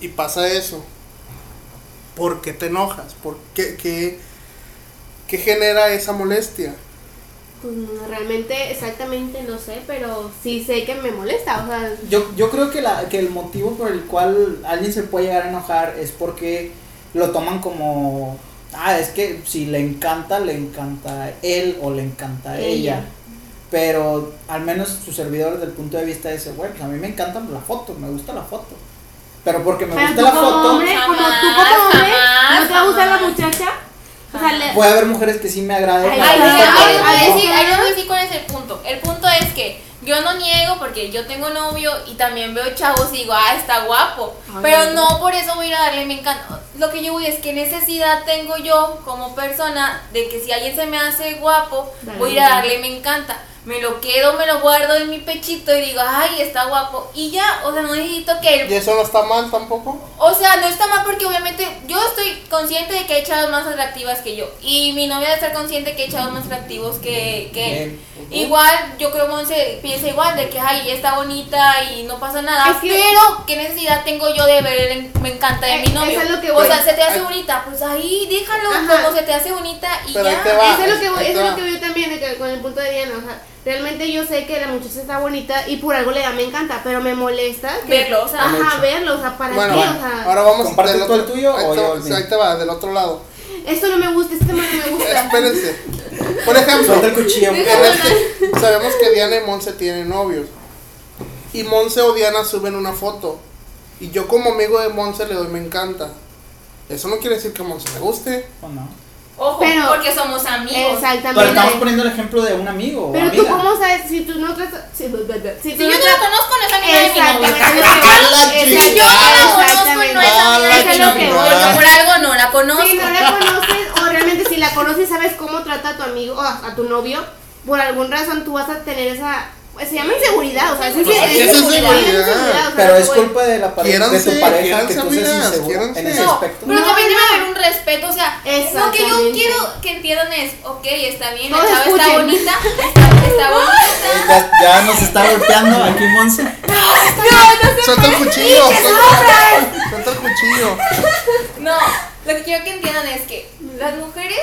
y pasa eso. ¿Por qué te enojas? ¿Por qué, qué, qué genera esa molestia? Pues realmente, exactamente no sé, pero sí sé que me molesta. O sea, Yo, yo creo que, la, que el motivo por el cual alguien se puede llegar a enojar es porque lo toman como, ah, es que si le encanta, le encanta a él o le encanta a ella. Ella. Pero al menos su servidor desde el punto de vista de ese, güey, pues a mí me encanta la foto, me gusta la foto. Pero porque me pero gusta tú la como foto, hombre, como tú Jamás, como hombre, jamás, ¿no te va a gustar la muchacha? O sea, le- puede haber mujeres que sí me agraden. Ahí no. decir, ahí les voy a decir cuál es el punto. El punto es que yo no niego porque yo tengo novio y también veo chavos y digo, ah, está guapo. Ay, Pero no. por eso voy a ir a darle me encanta. Lo que yo voy es que necesidad tengo yo como persona de que si alguien se me hace guapo, Dale, voy a ir a darle me encanta. Me lo quedo, me lo guardo en mi pechito y digo, ay, está guapo. Y ya, o sea, no necesito que el ¿Y eso no está mal tampoco? o sea, no está mal porque obviamente yo estoy consciente de que hay chavas más atractivas que yo. Y mi novia debe estar consciente que hay chavos más atractivos que, que él. Igual, yo creo que Monse piensa igual de que, ay, ella está bonita y no pasa nada. Es que- pero, ¿qué necesidad tengo yo de ver el me encanta de Eh, mi novio? eso es lo que o voy. sea, se te hace Ay. bonita, pues ahí déjalo Ajá. como se te hace bonita y Pero ya. Eso es lo que voy, eso es lo que veo también de que con el punto de Diana, o sea, realmente yo sé que la muchacha está bonita y por algo le da me encanta, pero me molesta que- Verlo, o sea. ajá, verlo, o sea, para Bueno, qué, o sea, ahora vamos ¿Compartes del tú el tuyo ahí o te, yo va- el mío? ahí te va, del otro lado. esto no me gusta, este tema no me gusta. Espérense. [laughs] Por ejemplo, Suelta el cuchillo. en este- sabemos que Diana y Monse tienen novios. Y Monse o Diana suben una foto. Y yo como amigo de Monse le doy me encanta. Eso no quiere decir que a Monse le guste. ¿O no? Ojo, Pero- porque somos amigos. Pero Exactamente. estamos poniendo el ejemplo de un amigo o Pero tú amiga. cómo sabes si tú no tratas si, si tú Si [laughs] yo no la conozco, no es amiga de mi Si yo no la conozco, no es amiga de mi. Porque por algo no la conozco. Si no la [laughs] conoces o realmente si la conoces sabes cómo trata a tu amigo o a, a tu novio, por alguna razón tú vas a tener esa se llama inseguridad, o sea, es, Pues, es- ¿qué es inseguridad, inseguridad? o sea, Pero es güey. culpa de la pareja, de tu pareja que tú seas inseguro en ese No, aspecto. pero No, también debe no. haber un respeto, o sea, lo que yo quiero que entiendan es, ok, está bien, la chava está bonita, [laughs] está, está bonita. Ya, ya nos está golpeando aquí Monse. Suelta el cuchillo. Suelta el cuchillo. No, lo que quiero que entiendan es que las mujeres,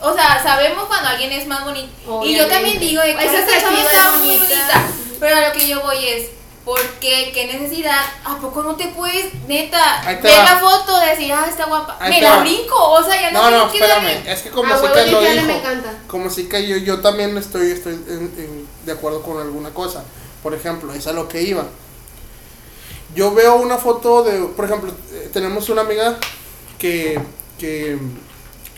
o sea, sabemos cuando alguien es más bonito. Y yo también digo de que Es esta chava está es muy bonita. bonita. Pero a lo que yo voy es, ¿por qué? ¿Qué necesidad? ¿A poco no te puedes, neta, ver va. la foto, decir, ah, está guapa? Ahí Me la va. brinco, o sea, ya no, No, no, tengo que darle- espérame. Es que como A si que lo limpiarle dijo. me encanta. Como si que yo, yo también estoy, estoy en- en- de acuerdo con alguna cosa. Por ejemplo, es a lo que iba. Yo veo una foto de, por ejemplo, eh, tenemos una amiga que, que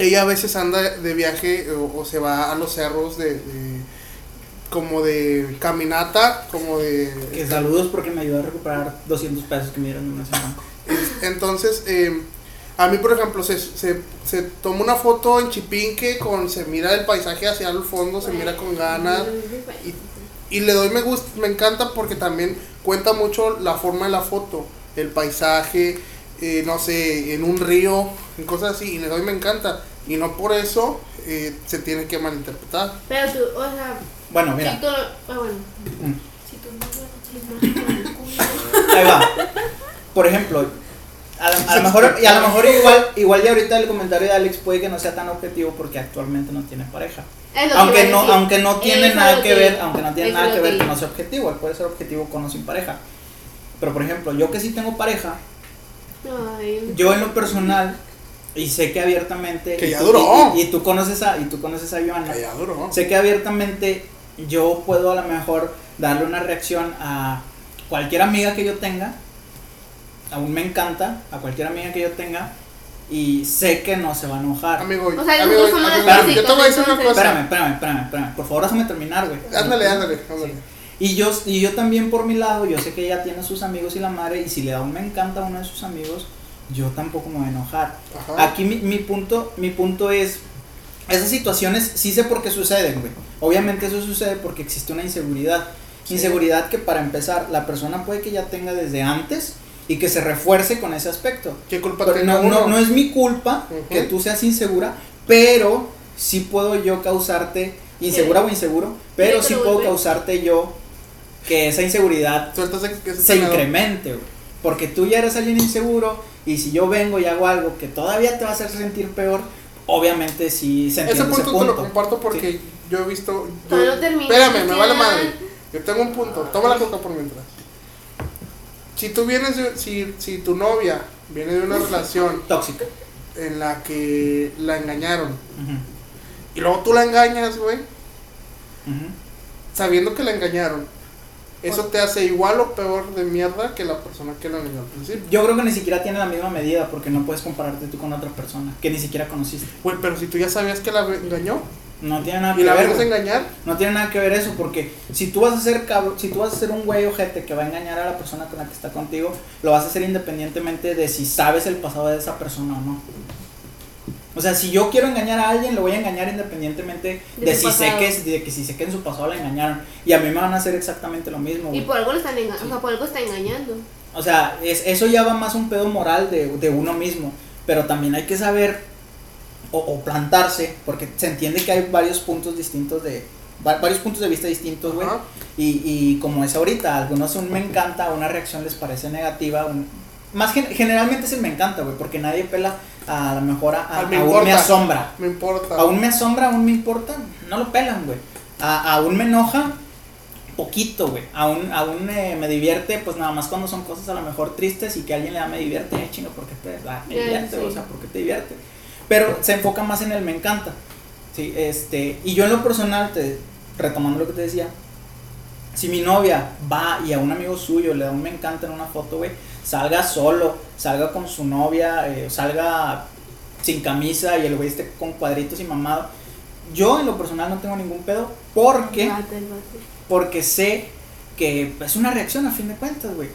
ella a veces anda de viaje o, o se va a los cerros de, de- como de caminata, como de... Que saludos porque me ayudó a recuperar 200 pesos que me dieron en una semana. Entonces, eh, a mí, por ejemplo, se, se, se toma una foto en Chipinque con, se mira el paisaje hacia el fondo, se mira con ganas. Y, y le doy me gusta, me encanta porque también cuenta mucho la forma de la foto, el paisaje, eh, no sé, en un río, en cosas así, y le doy me encanta. Y no por eso eh, se tiene que malinterpretar. Pero tú, o sea, Bueno, si mira. tú, ah, bueno. Mm. Si tú no Ahí va. Por ejemplo, a, la- a lo mejor, y a lo mejor igual, igual ya ahorita el comentario de Alex puede que no sea tan objetivo porque actualmente no tiene pareja. Aunque no, aunque no tiene Eso nada que ver, aunque no tiene eso nada que ver que no sea objetivo, él puede ser objetivo con o sin pareja. Pero por ejemplo, yo que sí tengo pareja, Ay, yo en lo personal, y sé que abiertamente. Que y ya tú- duró. Y, y tú conoces a, y tú conoces a Joana. Allá duro. Sé que abiertamente yo puedo a lo mejor darle una reacción a cualquier amiga que yo tenga. Aún me encanta, a cualquier amiga que yo tenga. Y sé que no se va a enojar. Amigo, O sea, amigo, amigo, yo te voy a decir una cosa. Espérame, espérame, espérame, espérame. Por favor, déjame terminar, güey. Ándale, ándale, ándale. Y yo, y yo también por mi lado, yo sé que ella tiene sus amigos y la madre, y si le da un me encanta a uno de sus amigos, yo tampoco me voy a enojar. Ajá. Aquí mi, mi punto, mi punto es, esas situaciones sí sé por qué suceden, güey. Obviamente eso sucede porque existe una inseguridad. Sí. Inseguridad que para empezar, la persona puede que ya tenga desde antes y que se refuerce con ese aspecto. ¿Qué culpa Pero no, no, no es mi culpa que tú seas insegura, pero sí puedo yo causarte, insegura o inseguro, pero Sí, puedo causarte yo que esa inseguridad se incremente, güey. Porque tú ya eres alguien inseguro y si yo vengo y hago algo que todavía te va a hacer sentir peor, obviamente sí se entiende Ese punto, ese te lo punto. comparto porque yo he visto. yo- Todavía no termina, espérame, me vale madre. Yo tengo un punto. Toma la coca por mientras. Si tú vienes, de- si, si tu novia viene de una relación Tóxica. en la que la engañaron y luego tú la engañas, güey, sabiendo que la engañaron, eso te hace igual o peor de mierda que la persona que la engañó al principio. Yo creo que ni siquiera tiene la misma medida porque no puedes compararte tú con otra persona que ni siquiera conociste. Güey, pero si tú ya sabías que la engañó No tiene nada y que la ver. vienes a güey. engañar, No tiene nada que ver eso, porque si tú vas a ser cabro- si tú vas a ser un güey ojete que va a engañar a la persona con la que está contigo, lo vas a hacer independientemente de si sabes el pasado de esa persona o no. O sea, si yo quiero engañar a alguien, lo voy a engañar independientemente de, si sé que es- de que si sé que en su pasado la engañaron. Y a mí me van a hacer exactamente lo mismo. Y por algo lo están o sea, por algo está engañando. O sea, es, eso ya va más un pedo moral de, de uno mismo. Pero también hay que saber o, o plantarse, porque se entiende que hay varios puntos distintos de. va- varios puntos de vista distintos, güey. Y, y como es ahorita, a algunos un me encanta, una reacción les parece negativa. un- más gen- generalmente es el me encanta, güey, porque nadie pela a lo mejor a, a- me aún importa. me asombra. me importa. Aún me asombra, aún me importa, no lo pelan, güey. A- aún me enoja, poquito, güey. Aún, aún eh, me divierte, pues nada más cuando son cosas a lo mejor tristes y que alguien le da me divierte, eh, chingo, ¿por qué te, ah, me divierte? sí. O sea, ¿por qué te divierte? Pero se enfoca más en el me encanta. Sí, este, y yo en lo personal, te, retomando lo que te decía, si mi novia va y a un amigo suyo le da un me encanta en una foto, güey, salga solo, salga con su novia, eh, salga sin camisa y el güey esté con cuadritos y mamado. Yo en lo personal no tengo ningún pedo porque, porque sé que es una reacción a fin de cuentas, güey.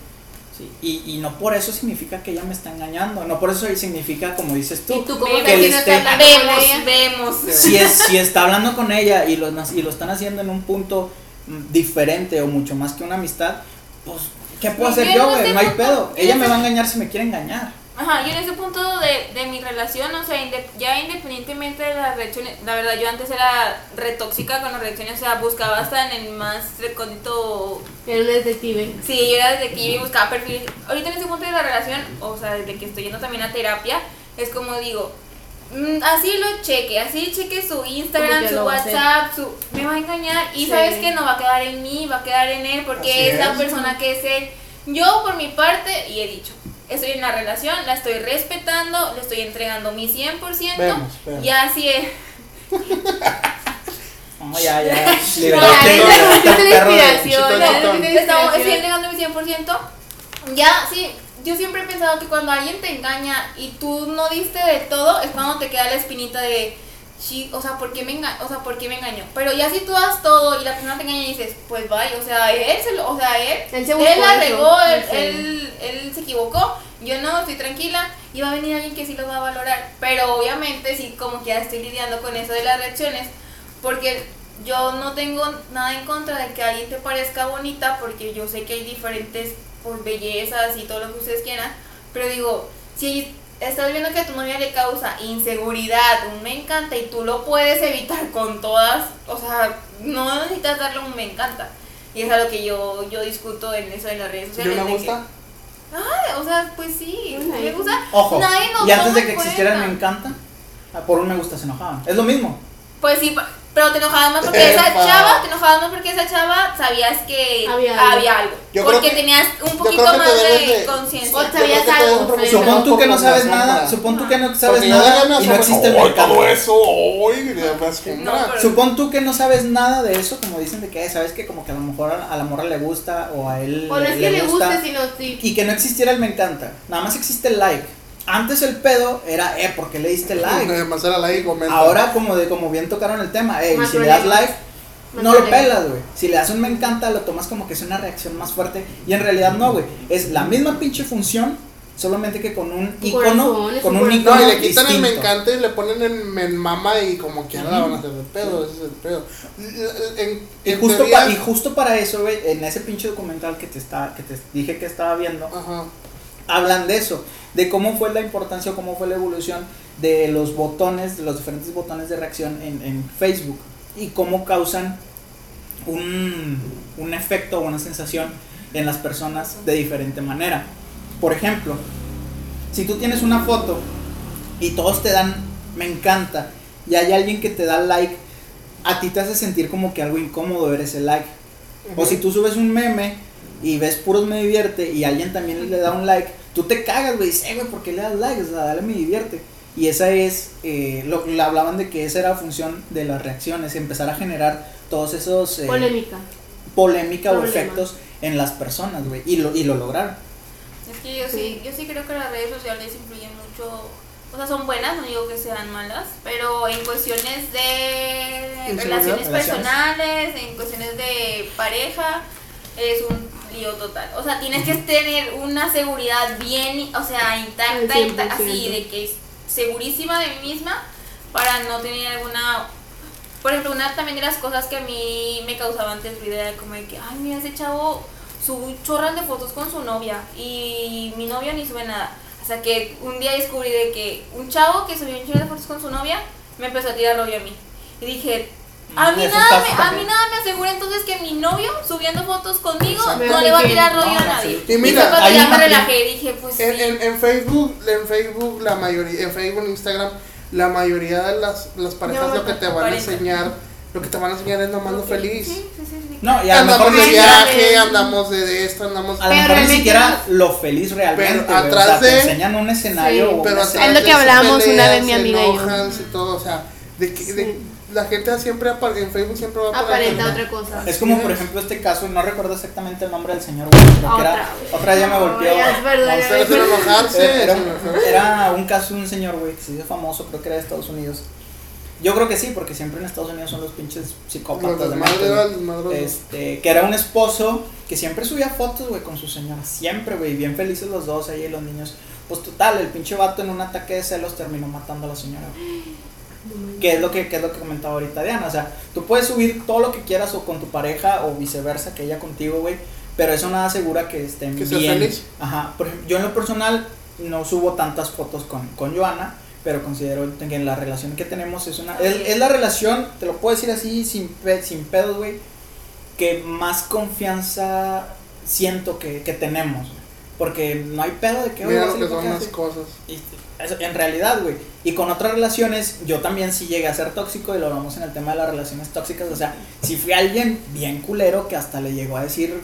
Sí, y, y no por eso significa que ella me está engañando, no por eso significa, como dices tú, ¿Y tú cómo Que le esté- Vemos, vemos. si, es, si está hablando con ella y lo, y lo están haciendo en un punto mm, diferente o mucho más que una amistad, pues, ¿qué puedo hacer yo güey? No hay pedo. Ella me va a engañar si me quiere engañar. Ajá, yo en ese punto de, de mi relación, o sea, inde- ya independientemente de las reacciones, la verdad yo antes era retóxica con las reacciones, o sea, buscaba hasta en el más recóndito Era un detective. Sí, yo era desde que iba y buscaba perfiles. Ahorita en ese punto de la relación, o sea, desde que estoy yendo también a terapia, es como digo, así lo cheque, así cheque su Instagram, su. WhatsApp, su me va a engañar y Sí. sabes que no va a quedar en mí, va a quedar en él porque Así es, la persona que es él. Yo por mi parte, y he dicho, estoy en la relación, la estoy respetando, le estoy entregando mi 100%, Vemos, vemos. y así es. [laughs] [laughs] No, ya, ya. La inspiración, estoy entregando mi 100%. Ya, sí, yo siempre he pensado que cuando alguien te engaña y tú no diste de todo, es cuando te queda la espinita de, "Chi, o sea, ¿por qué me engañó? O sea, ¿por qué me engañó? Pero ya si tú das todo y la persona te engaña y dices, pues vaya, o sea, él se lo, o sea, él, Él se la regó, él, sí. él, él se equivocó, yo no, estoy tranquila y va a venir alguien que sí lo va a valorar. Pero obviamente sí, como que ya estoy lidiando con eso de las reacciones, porque yo no tengo nada en contra de que alguien te parezca bonita porque yo sé que hay diferentes pues, bellezas y todo lo que ustedes quieran, pero digo, si estás viendo que a tu novia le causa inseguridad, un me encanta y tú lo puedes evitar con todas, o sea, no necesitas darle un me encanta. Y es algo que yo, yo discuto en eso de las redes ¿Yo sociales. me de que- gusta? Ay, o sea, pues sí, me gusta. Ojo, Nadie nos y antes de que existiera el me encanta, ah, por un me gusta se enojaban. Es lo mismo. Pues sí, pero te enojabas más porque esa chava, te enojabas más porque esa chava sabías que Había había, algo. Yo porque que- tenías un poquito más de de- conciencia. O sabías algo, Supón tú que no sabes nada, supón tú que no sabes nada y no existe el mercado. todo eso, Supón tú que no sabes nada de eso, como dicen de que "Eh, sabes que como que a lo mejor a, a la morra le gusta o a él O no es que le gusta guste, sino sí. y que no existiera el me encanta, nada más existe el like. Antes el pedo era, eh, ¿por qué le diste like? Además era like y comenta. Ahora como de como bien tocaron el tema, eh, si le das like Más no lo pelas, güey. Si le das un me encanta, lo tomas como que es una reacción más fuerte. Y en realidad no, güey. Es la misma pinche función, solamente que con un icono. Con un icono. No, y le quitan el me encanta y le ponen en, en mama y como quiera la van a hacer de pedo, ese es el pedo. En, Y en justo, teoría- pa- y justo para eso, güey, en ese pinche documental que te, está, que te dije que estaba viendo, Ajá. Hablan de eso, de cómo fue la importancia o cómo fue la evolución de los botones, de los diferentes botones de reacción en, en Facebook y cómo causan un, un efecto o una sensación en las personas de diferente manera. Por ejemplo, si tú tienes una foto y todos te dan me encanta y hay alguien que te da like, a ti te hace sentir como que algo incómodo ver ese like. O si tú subes un meme y ves puros me divierte y alguien también le da un like, tú te cagas, güey, dices, "Eh, güey, ¿por qué le das like? O sea, dale me divierte. Y esa es, eh, lo, le hablaban de que esa era función de las reacciones, empezar a generar todos esos eh, Polémica. polémica o Problema. efectos en las personas, güey, y lo, y lo lograron. Es que yo sí, yo sí creo que las redes sociales influyen mucho. O sea, son buenas, no digo que sean malas, pero en cuestiones de relaciones Relaciones. personales, en cuestiones de pareja, es un lío total. O sea, tienes que tener una seguridad bien, o sea, intacta, Al inta- así 100%. de que es segurísima de mí misma para no tener alguna por ejemplo, una también de las cosas que a mí me causaba antes ruido era como de que, ay, mira, ese chavo sube chorras de fotos con su novia y mi novia ni sube nada. Hasta que un día descubrí de que un chavo que subió un chorro de fotos con su novia me empezó a tirar rollo a mí. Y dije, a mí, nada me, a mí nada me asegura entonces que mi novio subiendo fotos conmigo no le va a tirar rollo a nadie. Y mira, hay ya me relajé dije, pues En, sí. en, en Facebook, en Facebook la mayoría, en Facebook, en Instagram, la mayoría de las, las parejas No, lo que te van a enseñar, lo que te van a enseñar es nomás lo feliz. Sí, sí, sí. No, y andamos mejor de viaje, andamos de, de esto, andamos a lo mejor ni siquiera lo feliz realmente, Pero atrás o sea, te de- enseñan un escenario pero. Es lo de que hablábamos una vez mi amiga y yo. y todo, o sea, de de-. La gente siempre en Facebook siempre va a Aparenta otra cosa. Es como por ejemplo este caso, no recuerdo exactamente el nombre del señor, güey, creo que era, Otra vez. otra día me golpeó. Ay, es verdad, No, ya hacen enojarse. Era, un, caso de un señor, güey, que se hizo famoso, creo que era de Estados Unidos. Yo creo que sí, porque siempre en Estados Unidos son los pinches Los psicópatas de los desmadres. Este, que era un esposo que siempre subía fotos, güey, con su señora. Siempre, güey, bien felices los dos ahí, los niños. Pues total, el pinche vato en un ataque de celos terminó matando a la señora. güey. Que es lo que, que es lo que comentaba ahorita Diana. O sea, tú puedes subir todo lo que quieras o con tu pareja o viceversa, que ella contigo, güey. Pero eso nada asegura que estén Que bien. feliz. Ajá. Por ejemplo, yo en lo personal no subo tantas fotos con, con Joana, pero considero que en la relación que tenemos es una. Es, es la relación, te lo puedo decir así, sin, pe- sin pedos, güey, que más confianza siento que, que tenemos. Porque no hay pedo de que Mira lo que son las cosas. Y eso, en realidad, güey. Y con otras relaciones, yo también sí llegué a ser tóxico y lo hablamos en el tema de las relaciones tóxicas. O sea, si fui alguien bien culero que hasta le llegó a decir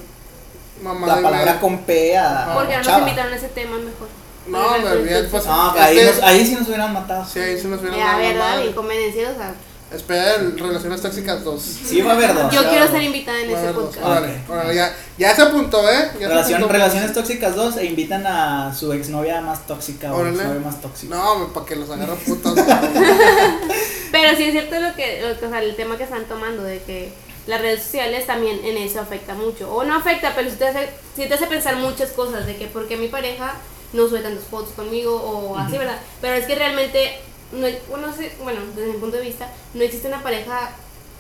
Mamá la de palabra madre. con P a, a Porque no nos invitaron a ese tema mejor. No, me olvidé, pues, No, ahí, Este- nos- ahí sí nos hubieran matado. Sí, ahí se nos vieron Ya, la verdad, bien convencidos. o sea, Espera, el Relaciones Tóxicas 2. Sí, va a haber dos. Yo quiero ser invitada en ese podcast. Órale, órale, ya, ya se apuntó, ¿eh? Ya se Relación- apuntó. relaciones tóxicas 2 e invitan a su exnovia más tóxica o Órale. exnovio más tóxico. No, para que los agarren [laughs] putas. Pero sí es cierto lo que, lo que- o sea, el tema que están tomando de que las redes sociales también en eso afecta mucho. O no afecta, pero sí te hace, sí te hace pensar muchas cosas de que por qué mi pareja no sube tantas fotos conmigo o así, ¿verdad? Pero es que realmente, no, hay- bueno, sí, bueno, desde mi punto de vista, no existe una pareja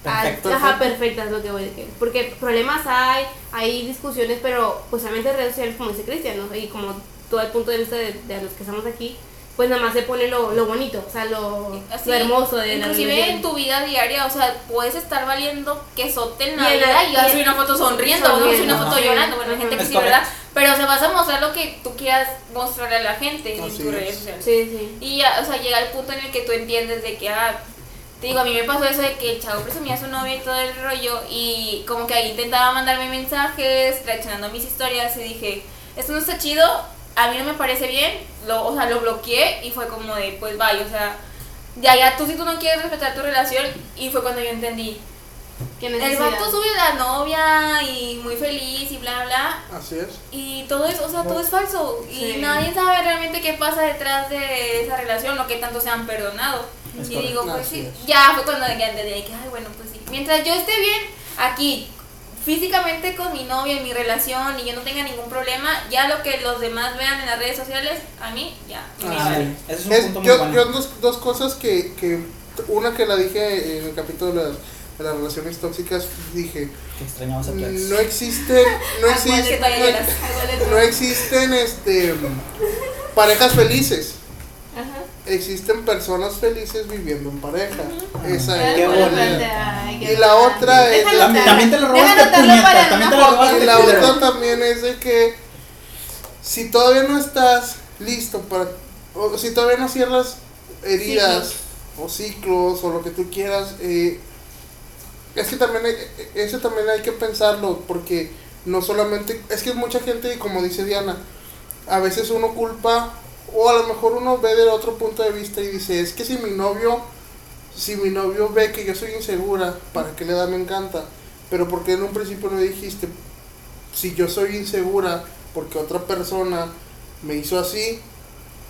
Perfecto. Ajá, perfecta es lo que voy a decir. Porque problemas hay, hay discusiones, pero pues obviamente en redes sociales, como dice Cristian, ¿no? y como todo el punto de vista de, de los que estamos aquí, pues nada más se pone lo, lo bonito, o sea, lo, Así, lo hermoso de la Inclusive relación. en tu vida diaria, o sea, puedes estar valiendo quesote en la Y vida y a y- subir una foto sonriendo, a subir una sonriendo, foto ajá. llorando, bueno, hay gente que sí, ¿verdad? Pero o sea, vas a mostrar lo que tú quieras mostrarle a la gente en tus es. redes sociales. Sí, sí. Y ya, o sea, llega el punto en el que tú entiendes de que, ah, te digo, a mí me pasó eso de que el chavo presumía a su novia y todo el rollo y como que ahí intentaba mandarme mensajes, reaccionando a mis historias y dije, esto no está chido, a mí no me parece bien, lo, o sea, lo bloqueé y fue como de, pues vaya, o sea, ya, ya tú si tú no quieres respetar tu relación y fue cuando yo entendí. ¿Qué El vato sube la novia y muy feliz y bla, bla, Así es. y todo es, o sea, todo es falso. Sí. Y nadie sabe realmente qué pasa detrás de esa relación, lo que tanto se han perdonado. Es y correcto. digo, pues Así sí, es. ya fue cuando ya entendí que, ay, bueno, pues sí. Mientras yo esté bien aquí, físicamente con mi novia, en mi relación, y yo no tenga ningún problema, ya lo que los demás vean en las redes sociales, a mí, ya. me Ah, vale. Ese es un Es- punto muy yo, bueno. yo dos, dos cosas que, que, una que la dije en el capítulo de las, de las relaciones tóxicas, dije, extrañamos a no existen, no existen, no, no existen este, parejas felices. Ajá. Existen personas felices viviendo en pareja. Esa es. Qué qué Y la otra es- También- también te lo robaste, puñeta, también te lo robaste. Y la otra también es de que si todavía no estás listo para, o si todavía no cierras heridas o ciclos o lo que tú quieras, eh, es que también hay, eso también hay que pensarlo porque no solamente, es que mucha gente, como dice Diana, a veces uno culpa o a lo mejor uno ve del otro punto de vista y dice, es que si mi novio, si mi novio ve que yo soy insegura, ¿para qué le da me encanta? Pero porque en un principio no dijiste, si yo soy insegura porque otra persona me hizo así,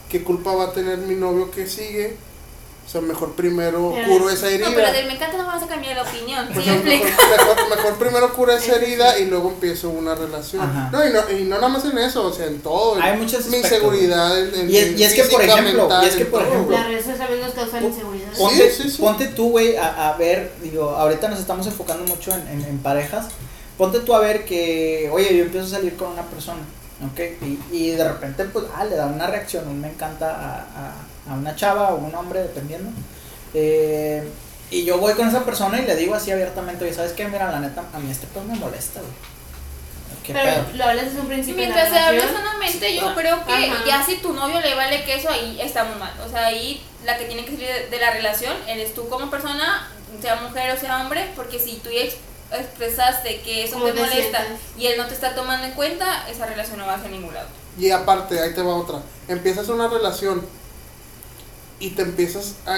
¿qué culpa va a tener mi novio que sigue? O sea, mejor primero Pero curo es- esa herida. No, pero del me encanta no vas a cambiar la opinión. Pues ¿Sí me mejor, explico? mejor, mejor primero cura esa herida y luego empiezo una relación. Ajá. No y, no, y no nada más en eso, o sea, en todo. en Hay muchos Mi aspectos, inseguridad, en, en- Y es- en y es que, ejemplo, mental, y es que, en por ejemplo, Las redes sociales nos causan inseguridad. Sí, Ponte, sí, sí. ponte tú, güey, a, a ver, digo, ahorita nos estamos enfocando mucho en, en- en parejas. Ponte tú a ver que, oye, yo empiezo a salir con una persona, ¿ok? Y, y de repente, pues, ah, le da una reacción, un me encanta a, a- a una chava o un hombre, dependiendo. Eh, y yo voy con esa persona y le digo así abiertamente, oye, ¿sabes qué? Mira, la neta, a mí este pedo me molesta, güey. ¿Qué Pero pedo? lo hablas desde un principio. Mientras se relación. sanamente, yo Ah. creo que Ajá. ya si tu novio le vale queso, ahí estamos mal. O sea, ahí la que tiene que salir de, de la relación eres tú como persona, sea mujer o sea hombre, porque si tú ya ex- expresaste que eso ¿Cómo te te molesta sientes? y él no te está tomando en cuenta, esa relación no va hacia ningún lado. Y aparte, ahí te va otra. Empiezas una relación y te empiezas a,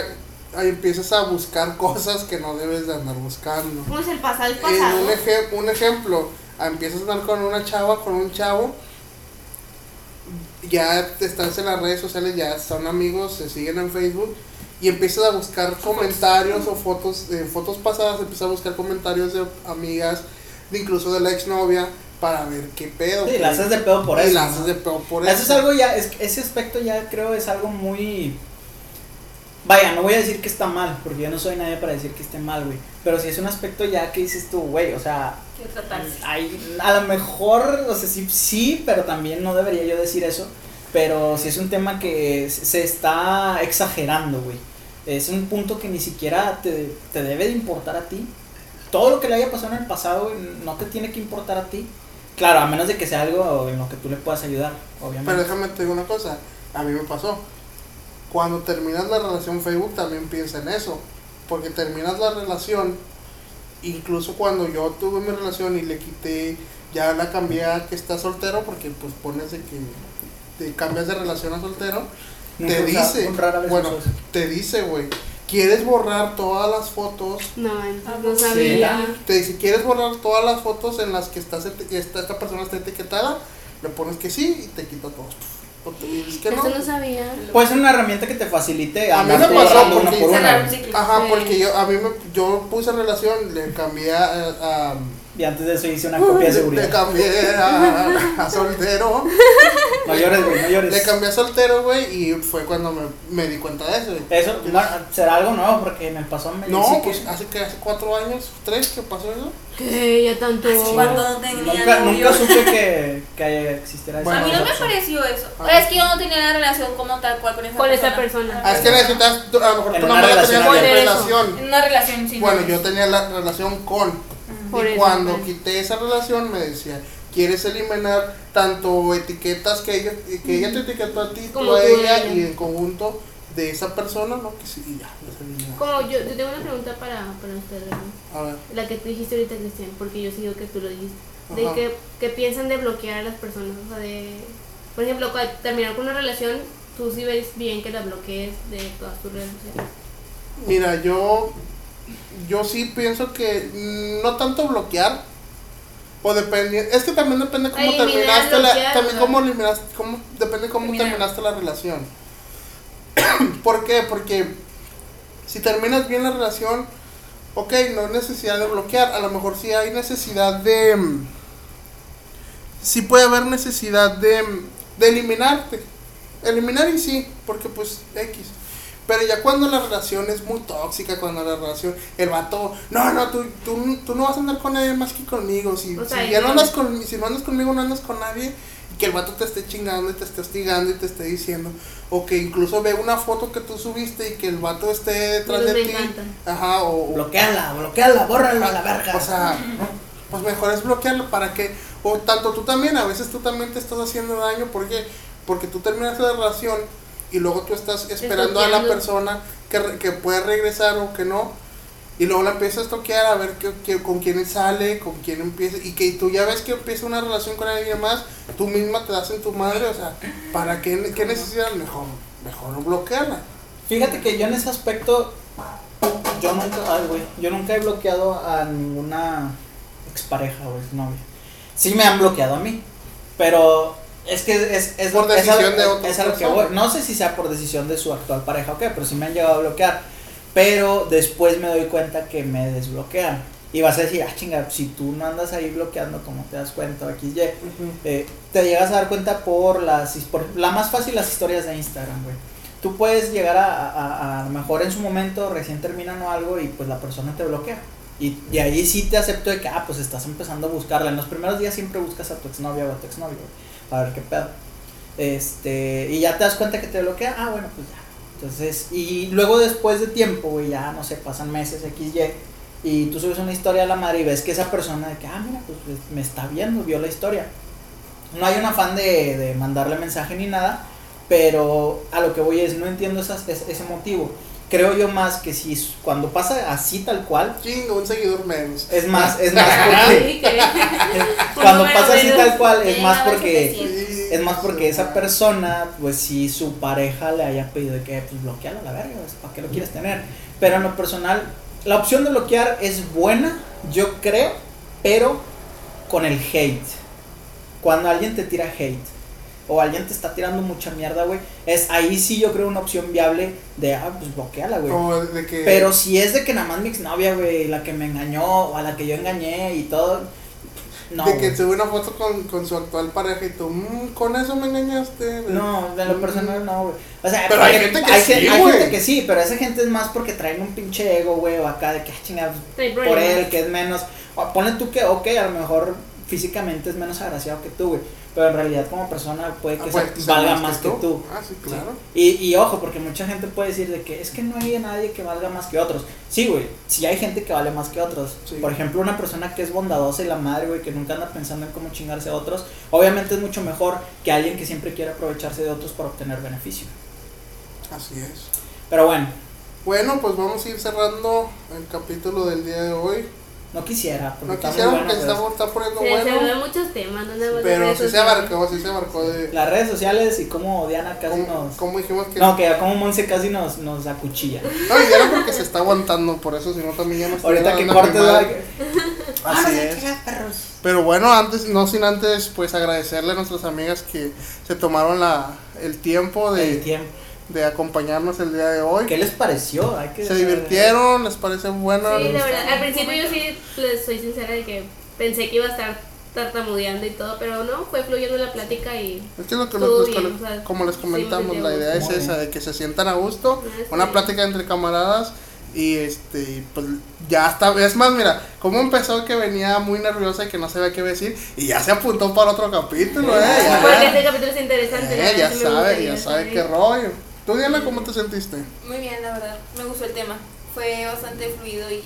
ahí empiezas a buscar cosas que no debes de andar buscando. ¿Cómo es el pasado? El Eh, pasado. un, eje- un ejemplo, ah, empiezas a andar con una chava, con un chavo, ya te estás en las redes sociales, ya son amigos, se siguen en Facebook y empiezas a buscar comentarios o fotos, de fotos pasadas, empiezas a buscar comentarios de amigas, de incluso de la exnovia, para ver qué pedo. Sí, qué- la haces de pedo por y eso. la ¿no? haces de pedo por Eso eso. es algo ya, es, ese aspecto ya creo es algo muy... Vaya, no voy a decir que está mal, porque yo no soy nadie para decir que esté mal, güey. Pero si es un aspecto ya que dices tú, güey, o sea, hay, a lo mejor, o sea, sí, sí, pero también no debería yo decir eso. Pero si es un tema que se se está exagerando, güey. Es un punto que ni siquiera te, te debe de importar a ti. Todo lo que le haya pasado en el pasado, güey, no te tiene que importar a ti. Claro, a menos de que sea algo en lo que tú le puedas ayudar, obviamente. Pero déjame te digo una cosa, a mí me pasó. Cuando terminas la relación Facebook también piensa en eso, porque terminas la relación, incluso cuando yo tuve mi relación y le quité, ya la cambié a que está soltero, porque pues pones de que te cambias de relación a soltero, te dice, un rara vez bueno, te dice, güey, ¿quieres borrar todas las fotos? No, manches, Ah, no sí. sabía. Te dice, ¿quieres borrar todas las fotos en las que estás esta, esta persona está etiquetada? Le pones que sí y te quita todo. Dices que no. Eso no sabía. Puede ser una herramienta que te facilite A mí me pasó porque- una por una. Ajá, Sí. porque yo, a mí me, yo puse relación, le cambié a, a- Y antes de eso hice una copia de Le seguridad. cambié a, a soltero. No llores, güey, no llores. Le cambié a soltero, güey, y fue cuando me, me di cuenta de eso. güey. Eso, será algo nuevo porque me pasó en No, sí pues que- hace que hace cuatro años, tres que pasó eso. ¿Qué? Ya tanto. Cuando no tenía Nunca, novio. nunca supe que, que existiera esa a mí no me pareció eso. Ah. Es que yo no tenía una relación como tal cual con esa Con persona. esa persona. Ah, es que necesitas, a lo mejor tú una no tenías abierta. relación. Una relación sin Bueno, yo tenía la relación con. Por y cuando pues. quité esa relación me decía, ¿quieres eliminar tanto etiquetas que ella, que ella te etiquetó a ti, tú a ella ella. y en conjunto de esa persona? No, que sí, y ya, las. Como yo, yo tengo una pregunta para, para ustedes, ¿no? A ver, La que tú dijiste ahorita, Cristian, porque yo sigo que tú lo dijiste. De Ajá. que, que piensan de bloquear a las personas. O sea, de. Por ejemplo, cuando terminar con una relación, tú sí ves bien que la bloquees de todas tus redes sociales. mira, yo, yo sí pienso que no tanto bloquear, o depende, es que también depende cómo Eliminar, terminaste la, también cómo eliminaste, cómo, depende cómo Eliminar. terminaste la relación. [clears throat] ¿Por qué? Porque si terminas bien la relación, ok, no hay necesidad de bloquear, a lo mejor sí hay necesidad de... mm, Sí puede haber necesidad de, mm, de eliminarte. Eliminar y sí, porque pues X. Pero ya cuando la relación es muy tóxica, cuando la relación, el vato, no, no, tú, tú, tú no vas a andar con nadie más que conmigo. Si, O sea, si ya no andas con, si no andas conmigo, no andas con nadie. Y que el vato te esté chingando y te esté hostigando y te esté diciendo. O que incluso ve una foto que tú subiste y que el vato esté detrás de me ti. encanta. Ajá, o, o- Bloqueala, bloqueala, bórralo a la verga. o sea, pues mejor es bloquearlo para que, o tanto tú también, a veces tú también te estás haciendo daño, porque Porque tú terminas la relación y luego tú estás esperando a la persona que, que puede regresar o que no. Y luego la empiezas a toquear a ver qué, qué- con quién sale, con quién empieza. Y que tú ya ves que empieza una relación con alguien más, tú misma te das en tu madre. O sea, ¿para qué, qué necesidad? Mejor, mejor no bloquearla. Fíjate que yo en ese aspecto, yo nunca, ay, güey, yo nunca he bloqueado a ninguna expareja o exnovia. Sí me han bloqueado a mí, pero es que es, es Por es decisión a- de es a lo que voy. No sé si sea por decisión de su actual pareja o qué, pero sí me han llegado a bloquear. Pero después me doy cuenta que me desbloquean. Y vas a decir, ah, chinga, si tú no andas ahí bloqueando, como te das cuenta? XY. Eh, te llegas a dar cuenta por las por la más fácil las historias de Instagram, güey. Tú puedes llegar a, a, a, lo mejor en su momento recién terminan o algo y pues la persona te bloquea. Y, y ahí sí te acepto de que, ah, pues estás empezando a buscarla. En los primeros días siempre buscas a tu exnovia o a tu exnovio, güey, a ver qué pedo. Este, y ya te das cuenta que te bloquea, ah, bueno, pues ya. Entonces, y luego después de tiempo, güey, ya no sé, pasan meses, XY, y tú subes una historia a la madre y ves que esa persona de que, ah, mira, pues pues, me está viendo, vio la historia. No hay un afán de, de mandarle mensaje ni nada, pero a lo que voy es, no entiendo esas- es- ese motivo. Creo yo más que si cuando pasa así tal cual, Chingo, un seguidor menos. es más, es más [laughs] porque [laughs] [laughs] cuando pasa así tal cual, es más porque 700. es más porque esa persona, pues si su pareja le haya pedido de que pues bloquealo a la verga, pues, ¿para qué lo quieres tener? Pero en lo personal, la opción de bloquear es buena, yo creo, pero con el hate. Cuando alguien te tira hate o alguien te está tirando mucha mierda, güey, es ahí sí yo creo una opción viable de, ah, pues bloqueala, güey. Que. Pero si es de que nada más mi exnovia, güey, la que me engañó o a la que yo engañé y todo, no. de que sube una foto con, con su actual pareja y tú, "Mm, con eso me engañaste. güey". No, de lo personal no, güey. O sea, Pero hay gente que hay, sí, gen- hay gente que sí, pero esa gente es más porque traen un pinche ego, güey, o acá de que, ah, chinga, Trae por él, que es menos. O ponle tú que, ok, a lo mejor físicamente es menos agraciado que tú, güey. Pero en realidad como persona puede que Ah, sea- pues, valga ¿sabes más que tú. Ah, sí, claro. Y, y ojo, porque mucha gente puede decir de que es que no hay nadie que valga más que otros. Sí, güey, sí hay gente que vale más que otros. Sí. Por ejemplo, una persona que es bondadosa y la madre, güey, que nunca anda pensando en cómo chingarse a otros, obviamente es mucho mejor que alguien que siempre quiere aprovecharse de otros para obtener beneficio. Así es. Pero bueno, Bueno, pues vamos a ir cerrando el capítulo del día de hoy. No quisiera, porque No está muy quisiera bueno, porque se pero está, está poniendo Se, se bueno. hablan muchos temas, no Pero sí se abarcó, sí se abarcó de. Las redes sociales y cómo Diana casi ¿Cómo, nos... cómo dijimos que.? No, que como Monse casi nos, nos acuchilla. [laughs] No, y era porque se está aguantando, por eso, si no también ya nos Ahorita que cortes. ¿verdad? [laughs] Así es. Pero bueno, antes, no sin antes, pues agradecerle a nuestras amigas que se tomaron la, el tiempo de, El tiempo. De acompañarnos el día de hoy. ¿Qué les pareció? Hay que Se divirtieron, les parece buena. Sí, la verdad, al principio yo sí les soy sincera de que pensé que iba a estar tartamudeando y todo, pero no, fue fluyendo la plática y Es que lo que bien, los- o sea, como les comentamos, me la idea es esa, de que se sientan a gusto, Ah, una plática entre camaradas y este, pues ya está, es más, mira, cómo empezó que venía muy nerviosa y que no sabía qué decir y ya se apuntó para otro capítulo, eh, [laughs] ya, porque este capítulo es interesante. eh, ya me sabe, ya sabe qué rollo. ¿Tú Diana cómo te sentiste? Muy bien, la verdad. Me gustó el tema. Fue bastante fluido y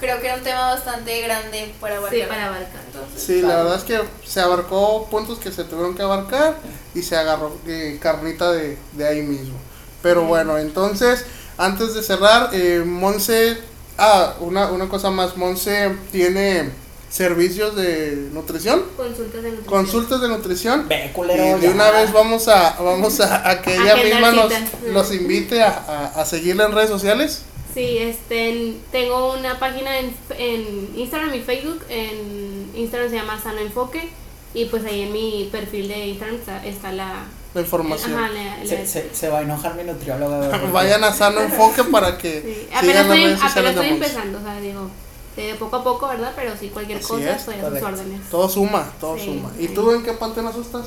creo que era un tema bastante grande para abarcar. Sí, para abarcar. Entonces, Sí, la verdad es que se abarcó puntos que se tuvieron que abarcar y se agarró eh, carnita de, de ahí mismo. Pero bueno, entonces, antes de cerrar, eh, Monse, ah, una, una cosa más, Monse tiene servicios de nutrición, Consultas de nutrición. consultas de nutrición. Ve, Y culero. de una vez vamos a, vamos a, a que [laughs] ella Agendar misma nos, los invite a, a, a seguirla en redes sociales. Sí, este, en- tengo una página en, en Instagram y Facebook. En Instagram se llama Sano Enfoque. Y pues ahí en mi perfil de Instagram está, está la, La información. Ajá, la- la- Se, se, se va a enojar mi nutrióloga. [laughs] Vayan a Sano [laughs] Enfoque para que sí. Apenas estoy, sociales apenas estoy empezando, o sea, digo, de poco a poco, ¿verdad? Pero sí, cualquier Así cosa es, estoy a sus órdenes. Todo suma, todo Sí, suma. ¿Y sí. tú en qué parte nos estás?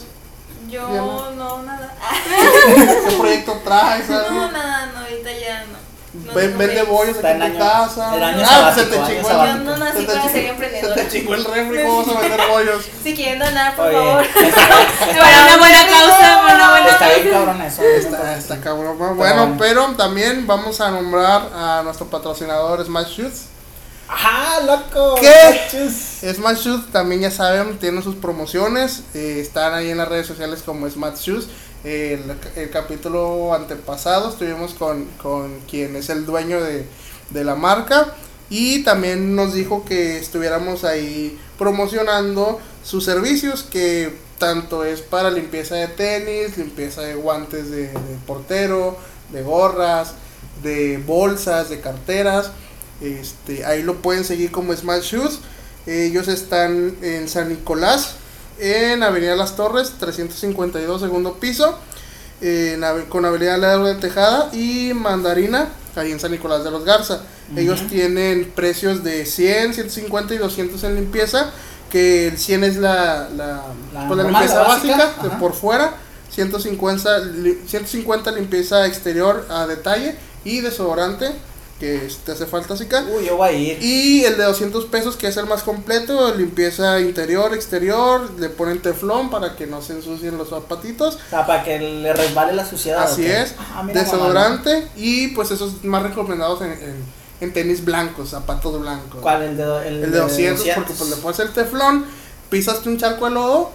yo Diana. no, nada. [laughs] ¿Qué proyecto traes? No, nada, no, ahorita ya no. No Ven, tengo vende bollos en tu casa. el año ah, pues se te chingó el Yo no nací se te para chi- ser emprendedora. Se te chingó el refri, ¿cómo vas a vender bollos? [laughs] Si quieren donar, por Oye, favor. Para [laughs] una buena causa, para una buena Está bien cabrón eso. Está, está cabrón. ¿no? Bueno, pero también vamos a nombrar a nuestro patrocinador Smash Shoots. Ajá, loco. ¿Qué? Smash Shoes también ya saben, tienen sus promociones, eh, están ahí en las redes sociales como Smash Shoes. Eh, el, el capítulo antepasado estuvimos con, con quien es el dueño de, de la marca y también nos dijo que estuviéramos ahí promocionando sus servicios que tanto es para limpieza de tenis, limpieza de guantes de, de portero, de gorras, de bolsas, de carteras. Este, ahí lo pueden seguir como Smash Shoes. Ellos están en San Nicolás, en Avenida Las Torres, 352 segundo piso, en con Avenida Ladro de Tejada y Mandarina, ahí en San Nicolás de los Garza. Ellos tienen precios de 100, 150 y 200 en limpieza, que el 100 es la, la, La pues, la limpieza básica, básica, de por fuera, 150, li- 150 limpieza exterior a detalle y desodorante, que te hace falta así Uy, yo voy a ir. y el de 200 pesos, que es el más completo, limpieza interior, exterior, le ponen teflón para que no se ensucien los zapatitos. O sea, para que le resbale la suciedad. Así es, Ah, mira, desodorante y pues esos más recomendados en, en, en tenis blancos, zapatos blancos. ¿Cuál? El de, el El de 200, porque pues le pones el teflón, pisaste un charco de lodo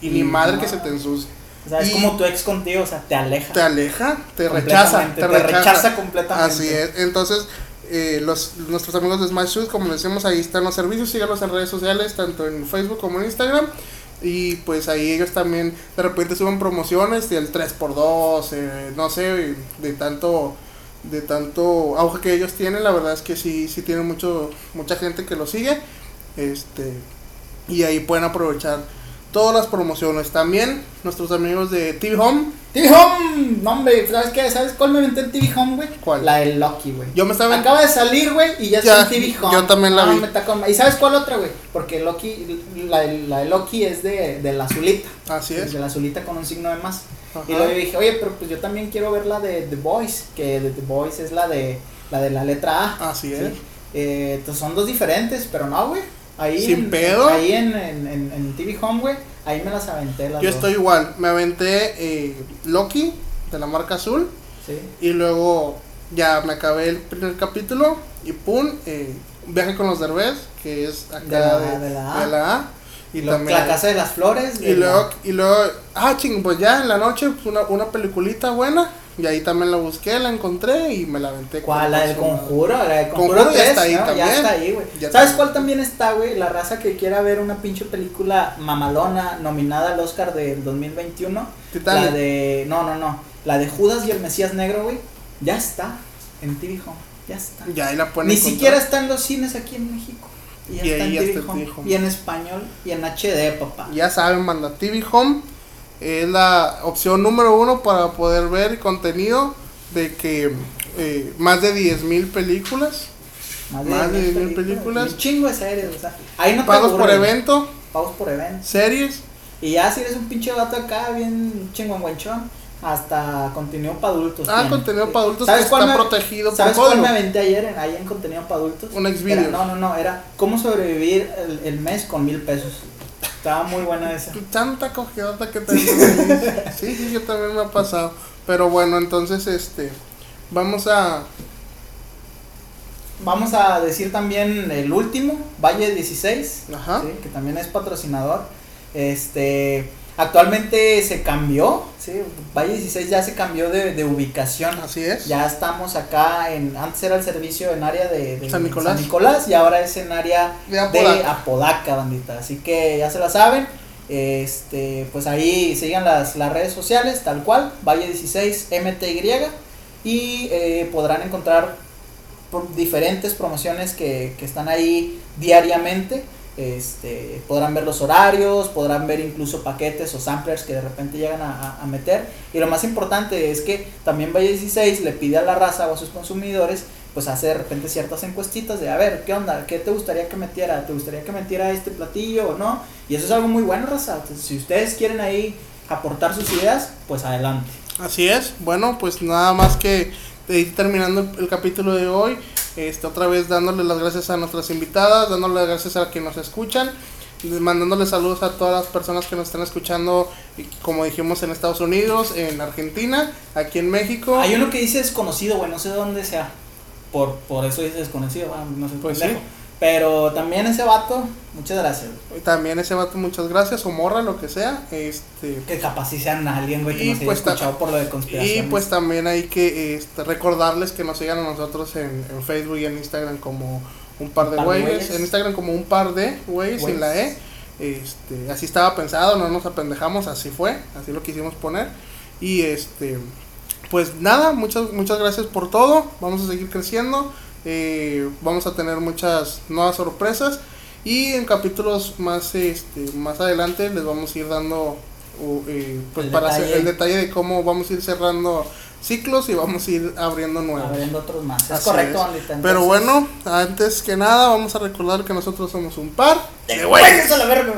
y ni Y madre no. que se te ensucie. O sea, es como tu ex contigo, o sea, te aleja. Te aleja, te rechaza, te te rechaza. rechaza completamente. Así es, entonces eh, los, nuestros amigos de Smash Shoes, como decimos, ahí están los servicios, síganos en redes sociales, tanto en Facebook como en Instagram. Y pues ahí ellos también de repente suben promociones del 3x2, eh, no sé, de tanto de tanto auge que ellos tienen, la verdad es que sí, sí tienen mucho, mucha gente que lo sigue. Este, y ahí pueden aprovechar todas las promociones. También nuestros amigos de TV Home, TV Home, no hombre, ¿sabes qué? ¿Sabes cuál me inventé en TV Home, güey? ¿Cuál? La de Loki, güey. yo me estaba Acaba de salir, güey, y ya, Ya, está en TV Home. yo también la Ah, vi. me ¿Y sabes cuál otra, güey? Porque Loki, la, la de Loki es de, de la azulita. Así es. De la azulita con un signo de más. Ajá. Y luego yo dije, oye, pero pues yo también quiero ver la de The Voice, que de The Voice es la de la, de la letra A. Así ¿sí? es. Eh, entonces son dos diferentes, pero no, güey. Ahí Sin en, pedo. Ahí en, en, en, en TV Home, güey, ahí me las aventé las Yo dos. estoy igual, me aventé eh, Loki de la marca azul Sí. y luego ya me acabé el primer capítulo y pum, eh, viaje con los derbez, que es acá De la- de, de la A. de la A. Y, Y luego también la casa de las flores. y luego, la- y luego, ah ching, pues ya en la noche pues, una, una peliculita buena y ahí también la busqué, la encontré y me la aventé. ¿Cuál? La del conjuro, la del conjuro, Conjuro ya 3, está ahí ¿no? también. Ya está ahí, güey. ¿Sabes cuál también está, güey? La raza que quiera ver una pinche película mamalona nominada al Oscar del 2021. Titanic. La de. No, no, no. La de Judas y el Mesías Negro, güey. Ya está en TV Home. Ya está. Ya ahí la pueden Ni encontrar. siquiera está en los cines aquí en México. Y ya Y está ahí en TV está en Home. TV Home. Y en español y en HD, papá. Ya saben, manda TV Home es la opción número uno para poder ver contenido de que eh, más de 10.000 películas Más de 10,000 películas. y Un chingo de series, o sea. Ahí no Pagos por evento, Pagos por evento. series. Y ya si eres un pinche vato acá, bien chingüengüenchón, hasta contenido para adultos. Ah, tiene. contenido para adultos ¿Sabes que cuál está me- protegido por ¿Sabes cuál me aventé ayer en, ahí en contenido para adultos? Un Xvideos. Era- No, no, no, era cómo sobrevivir el, el mes con mil pesos. Estaba muy buena esa. Tanta cogidota que te Sí, sí, yo también me ha pasado. Pero bueno, entonces, este, vamos a... Vamos a decir también el último, Valle 16, Ajá. ¿sí? que también es patrocinador. Este, actualmente se cambió, ¿sí? Valle 16 ya se cambió de, de ubicación. Así es. Ya estamos acá en, antes era el servicio en área de, de San Nicolás. y ahora es en área De de Apodaca. Apodaca, bandita. Así que ya se la saben. Este, pues ahí sigan las, las redes sociales, tal cual, Valle 16 MTY. Y eh, podrán encontrar por diferentes promociones que, que están ahí diariamente. Este, podrán ver los horarios, podrán ver incluso paquetes o samplers que de repente llegan a, meter. Y lo más importante es que también Valle 16 le pide a la raza o a sus consumidores, pues hace de repente ciertas encuestitas de, a ver, ¿qué onda? ¿Qué te gustaría que metiera? ¿Te gustaría que metiera este platillo o no? Y eso es algo muy bueno, raza. Si ustedes quieren ahí aportar sus ideas, pues adelante. Así es. Bueno, pues nada más que terminando el, capítulo de hoy. Este, otra vez dándole las gracias a nuestras invitadas, dándole las gracias a quienes nos escuchan, mandándole saludos a todas las personas que nos están escuchando, como dijimos, en Estados Unidos, en Argentina, aquí en México. Hay uno que dice desconocido, güey, no sé de dónde sea. Por, por eso dice desconocido, ah, no sé, Pues sí. Pero también ese vato, muchas gracias. También ese vato, muchas gracias, o morra, lo que sea. Este, Que capaz si sean alguien, güey, que Y nos haya pues ta- escuchado por lo de Y conspiración. pues también hay que este, recordarles que nos sigan a nosotros en, en Facebook y en Instagram como un par de güeyes. En Instagram como un par de güeyes sin la E. Este, así estaba pensado, no nos apendejamos, así fue, así lo quisimos poner. Y este, pues nada, muchas, muchas gracias por todo. Vamos a seguir creciendo. Eh, vamos a tener muchas nuevas sorpresas. Y en capítulos más, este, más adelante les vamos a ir dando uh, eh, pues El para hacer detalle. el detalle de cómo vamos a ir cerrando ciclos y vamos a ir abriendo nuevos. Abriendo otros más. Es Así correcto. Pero bueno, antes que nada vamos a recordar que nosotros somos un par ¡De güeyes a la verga!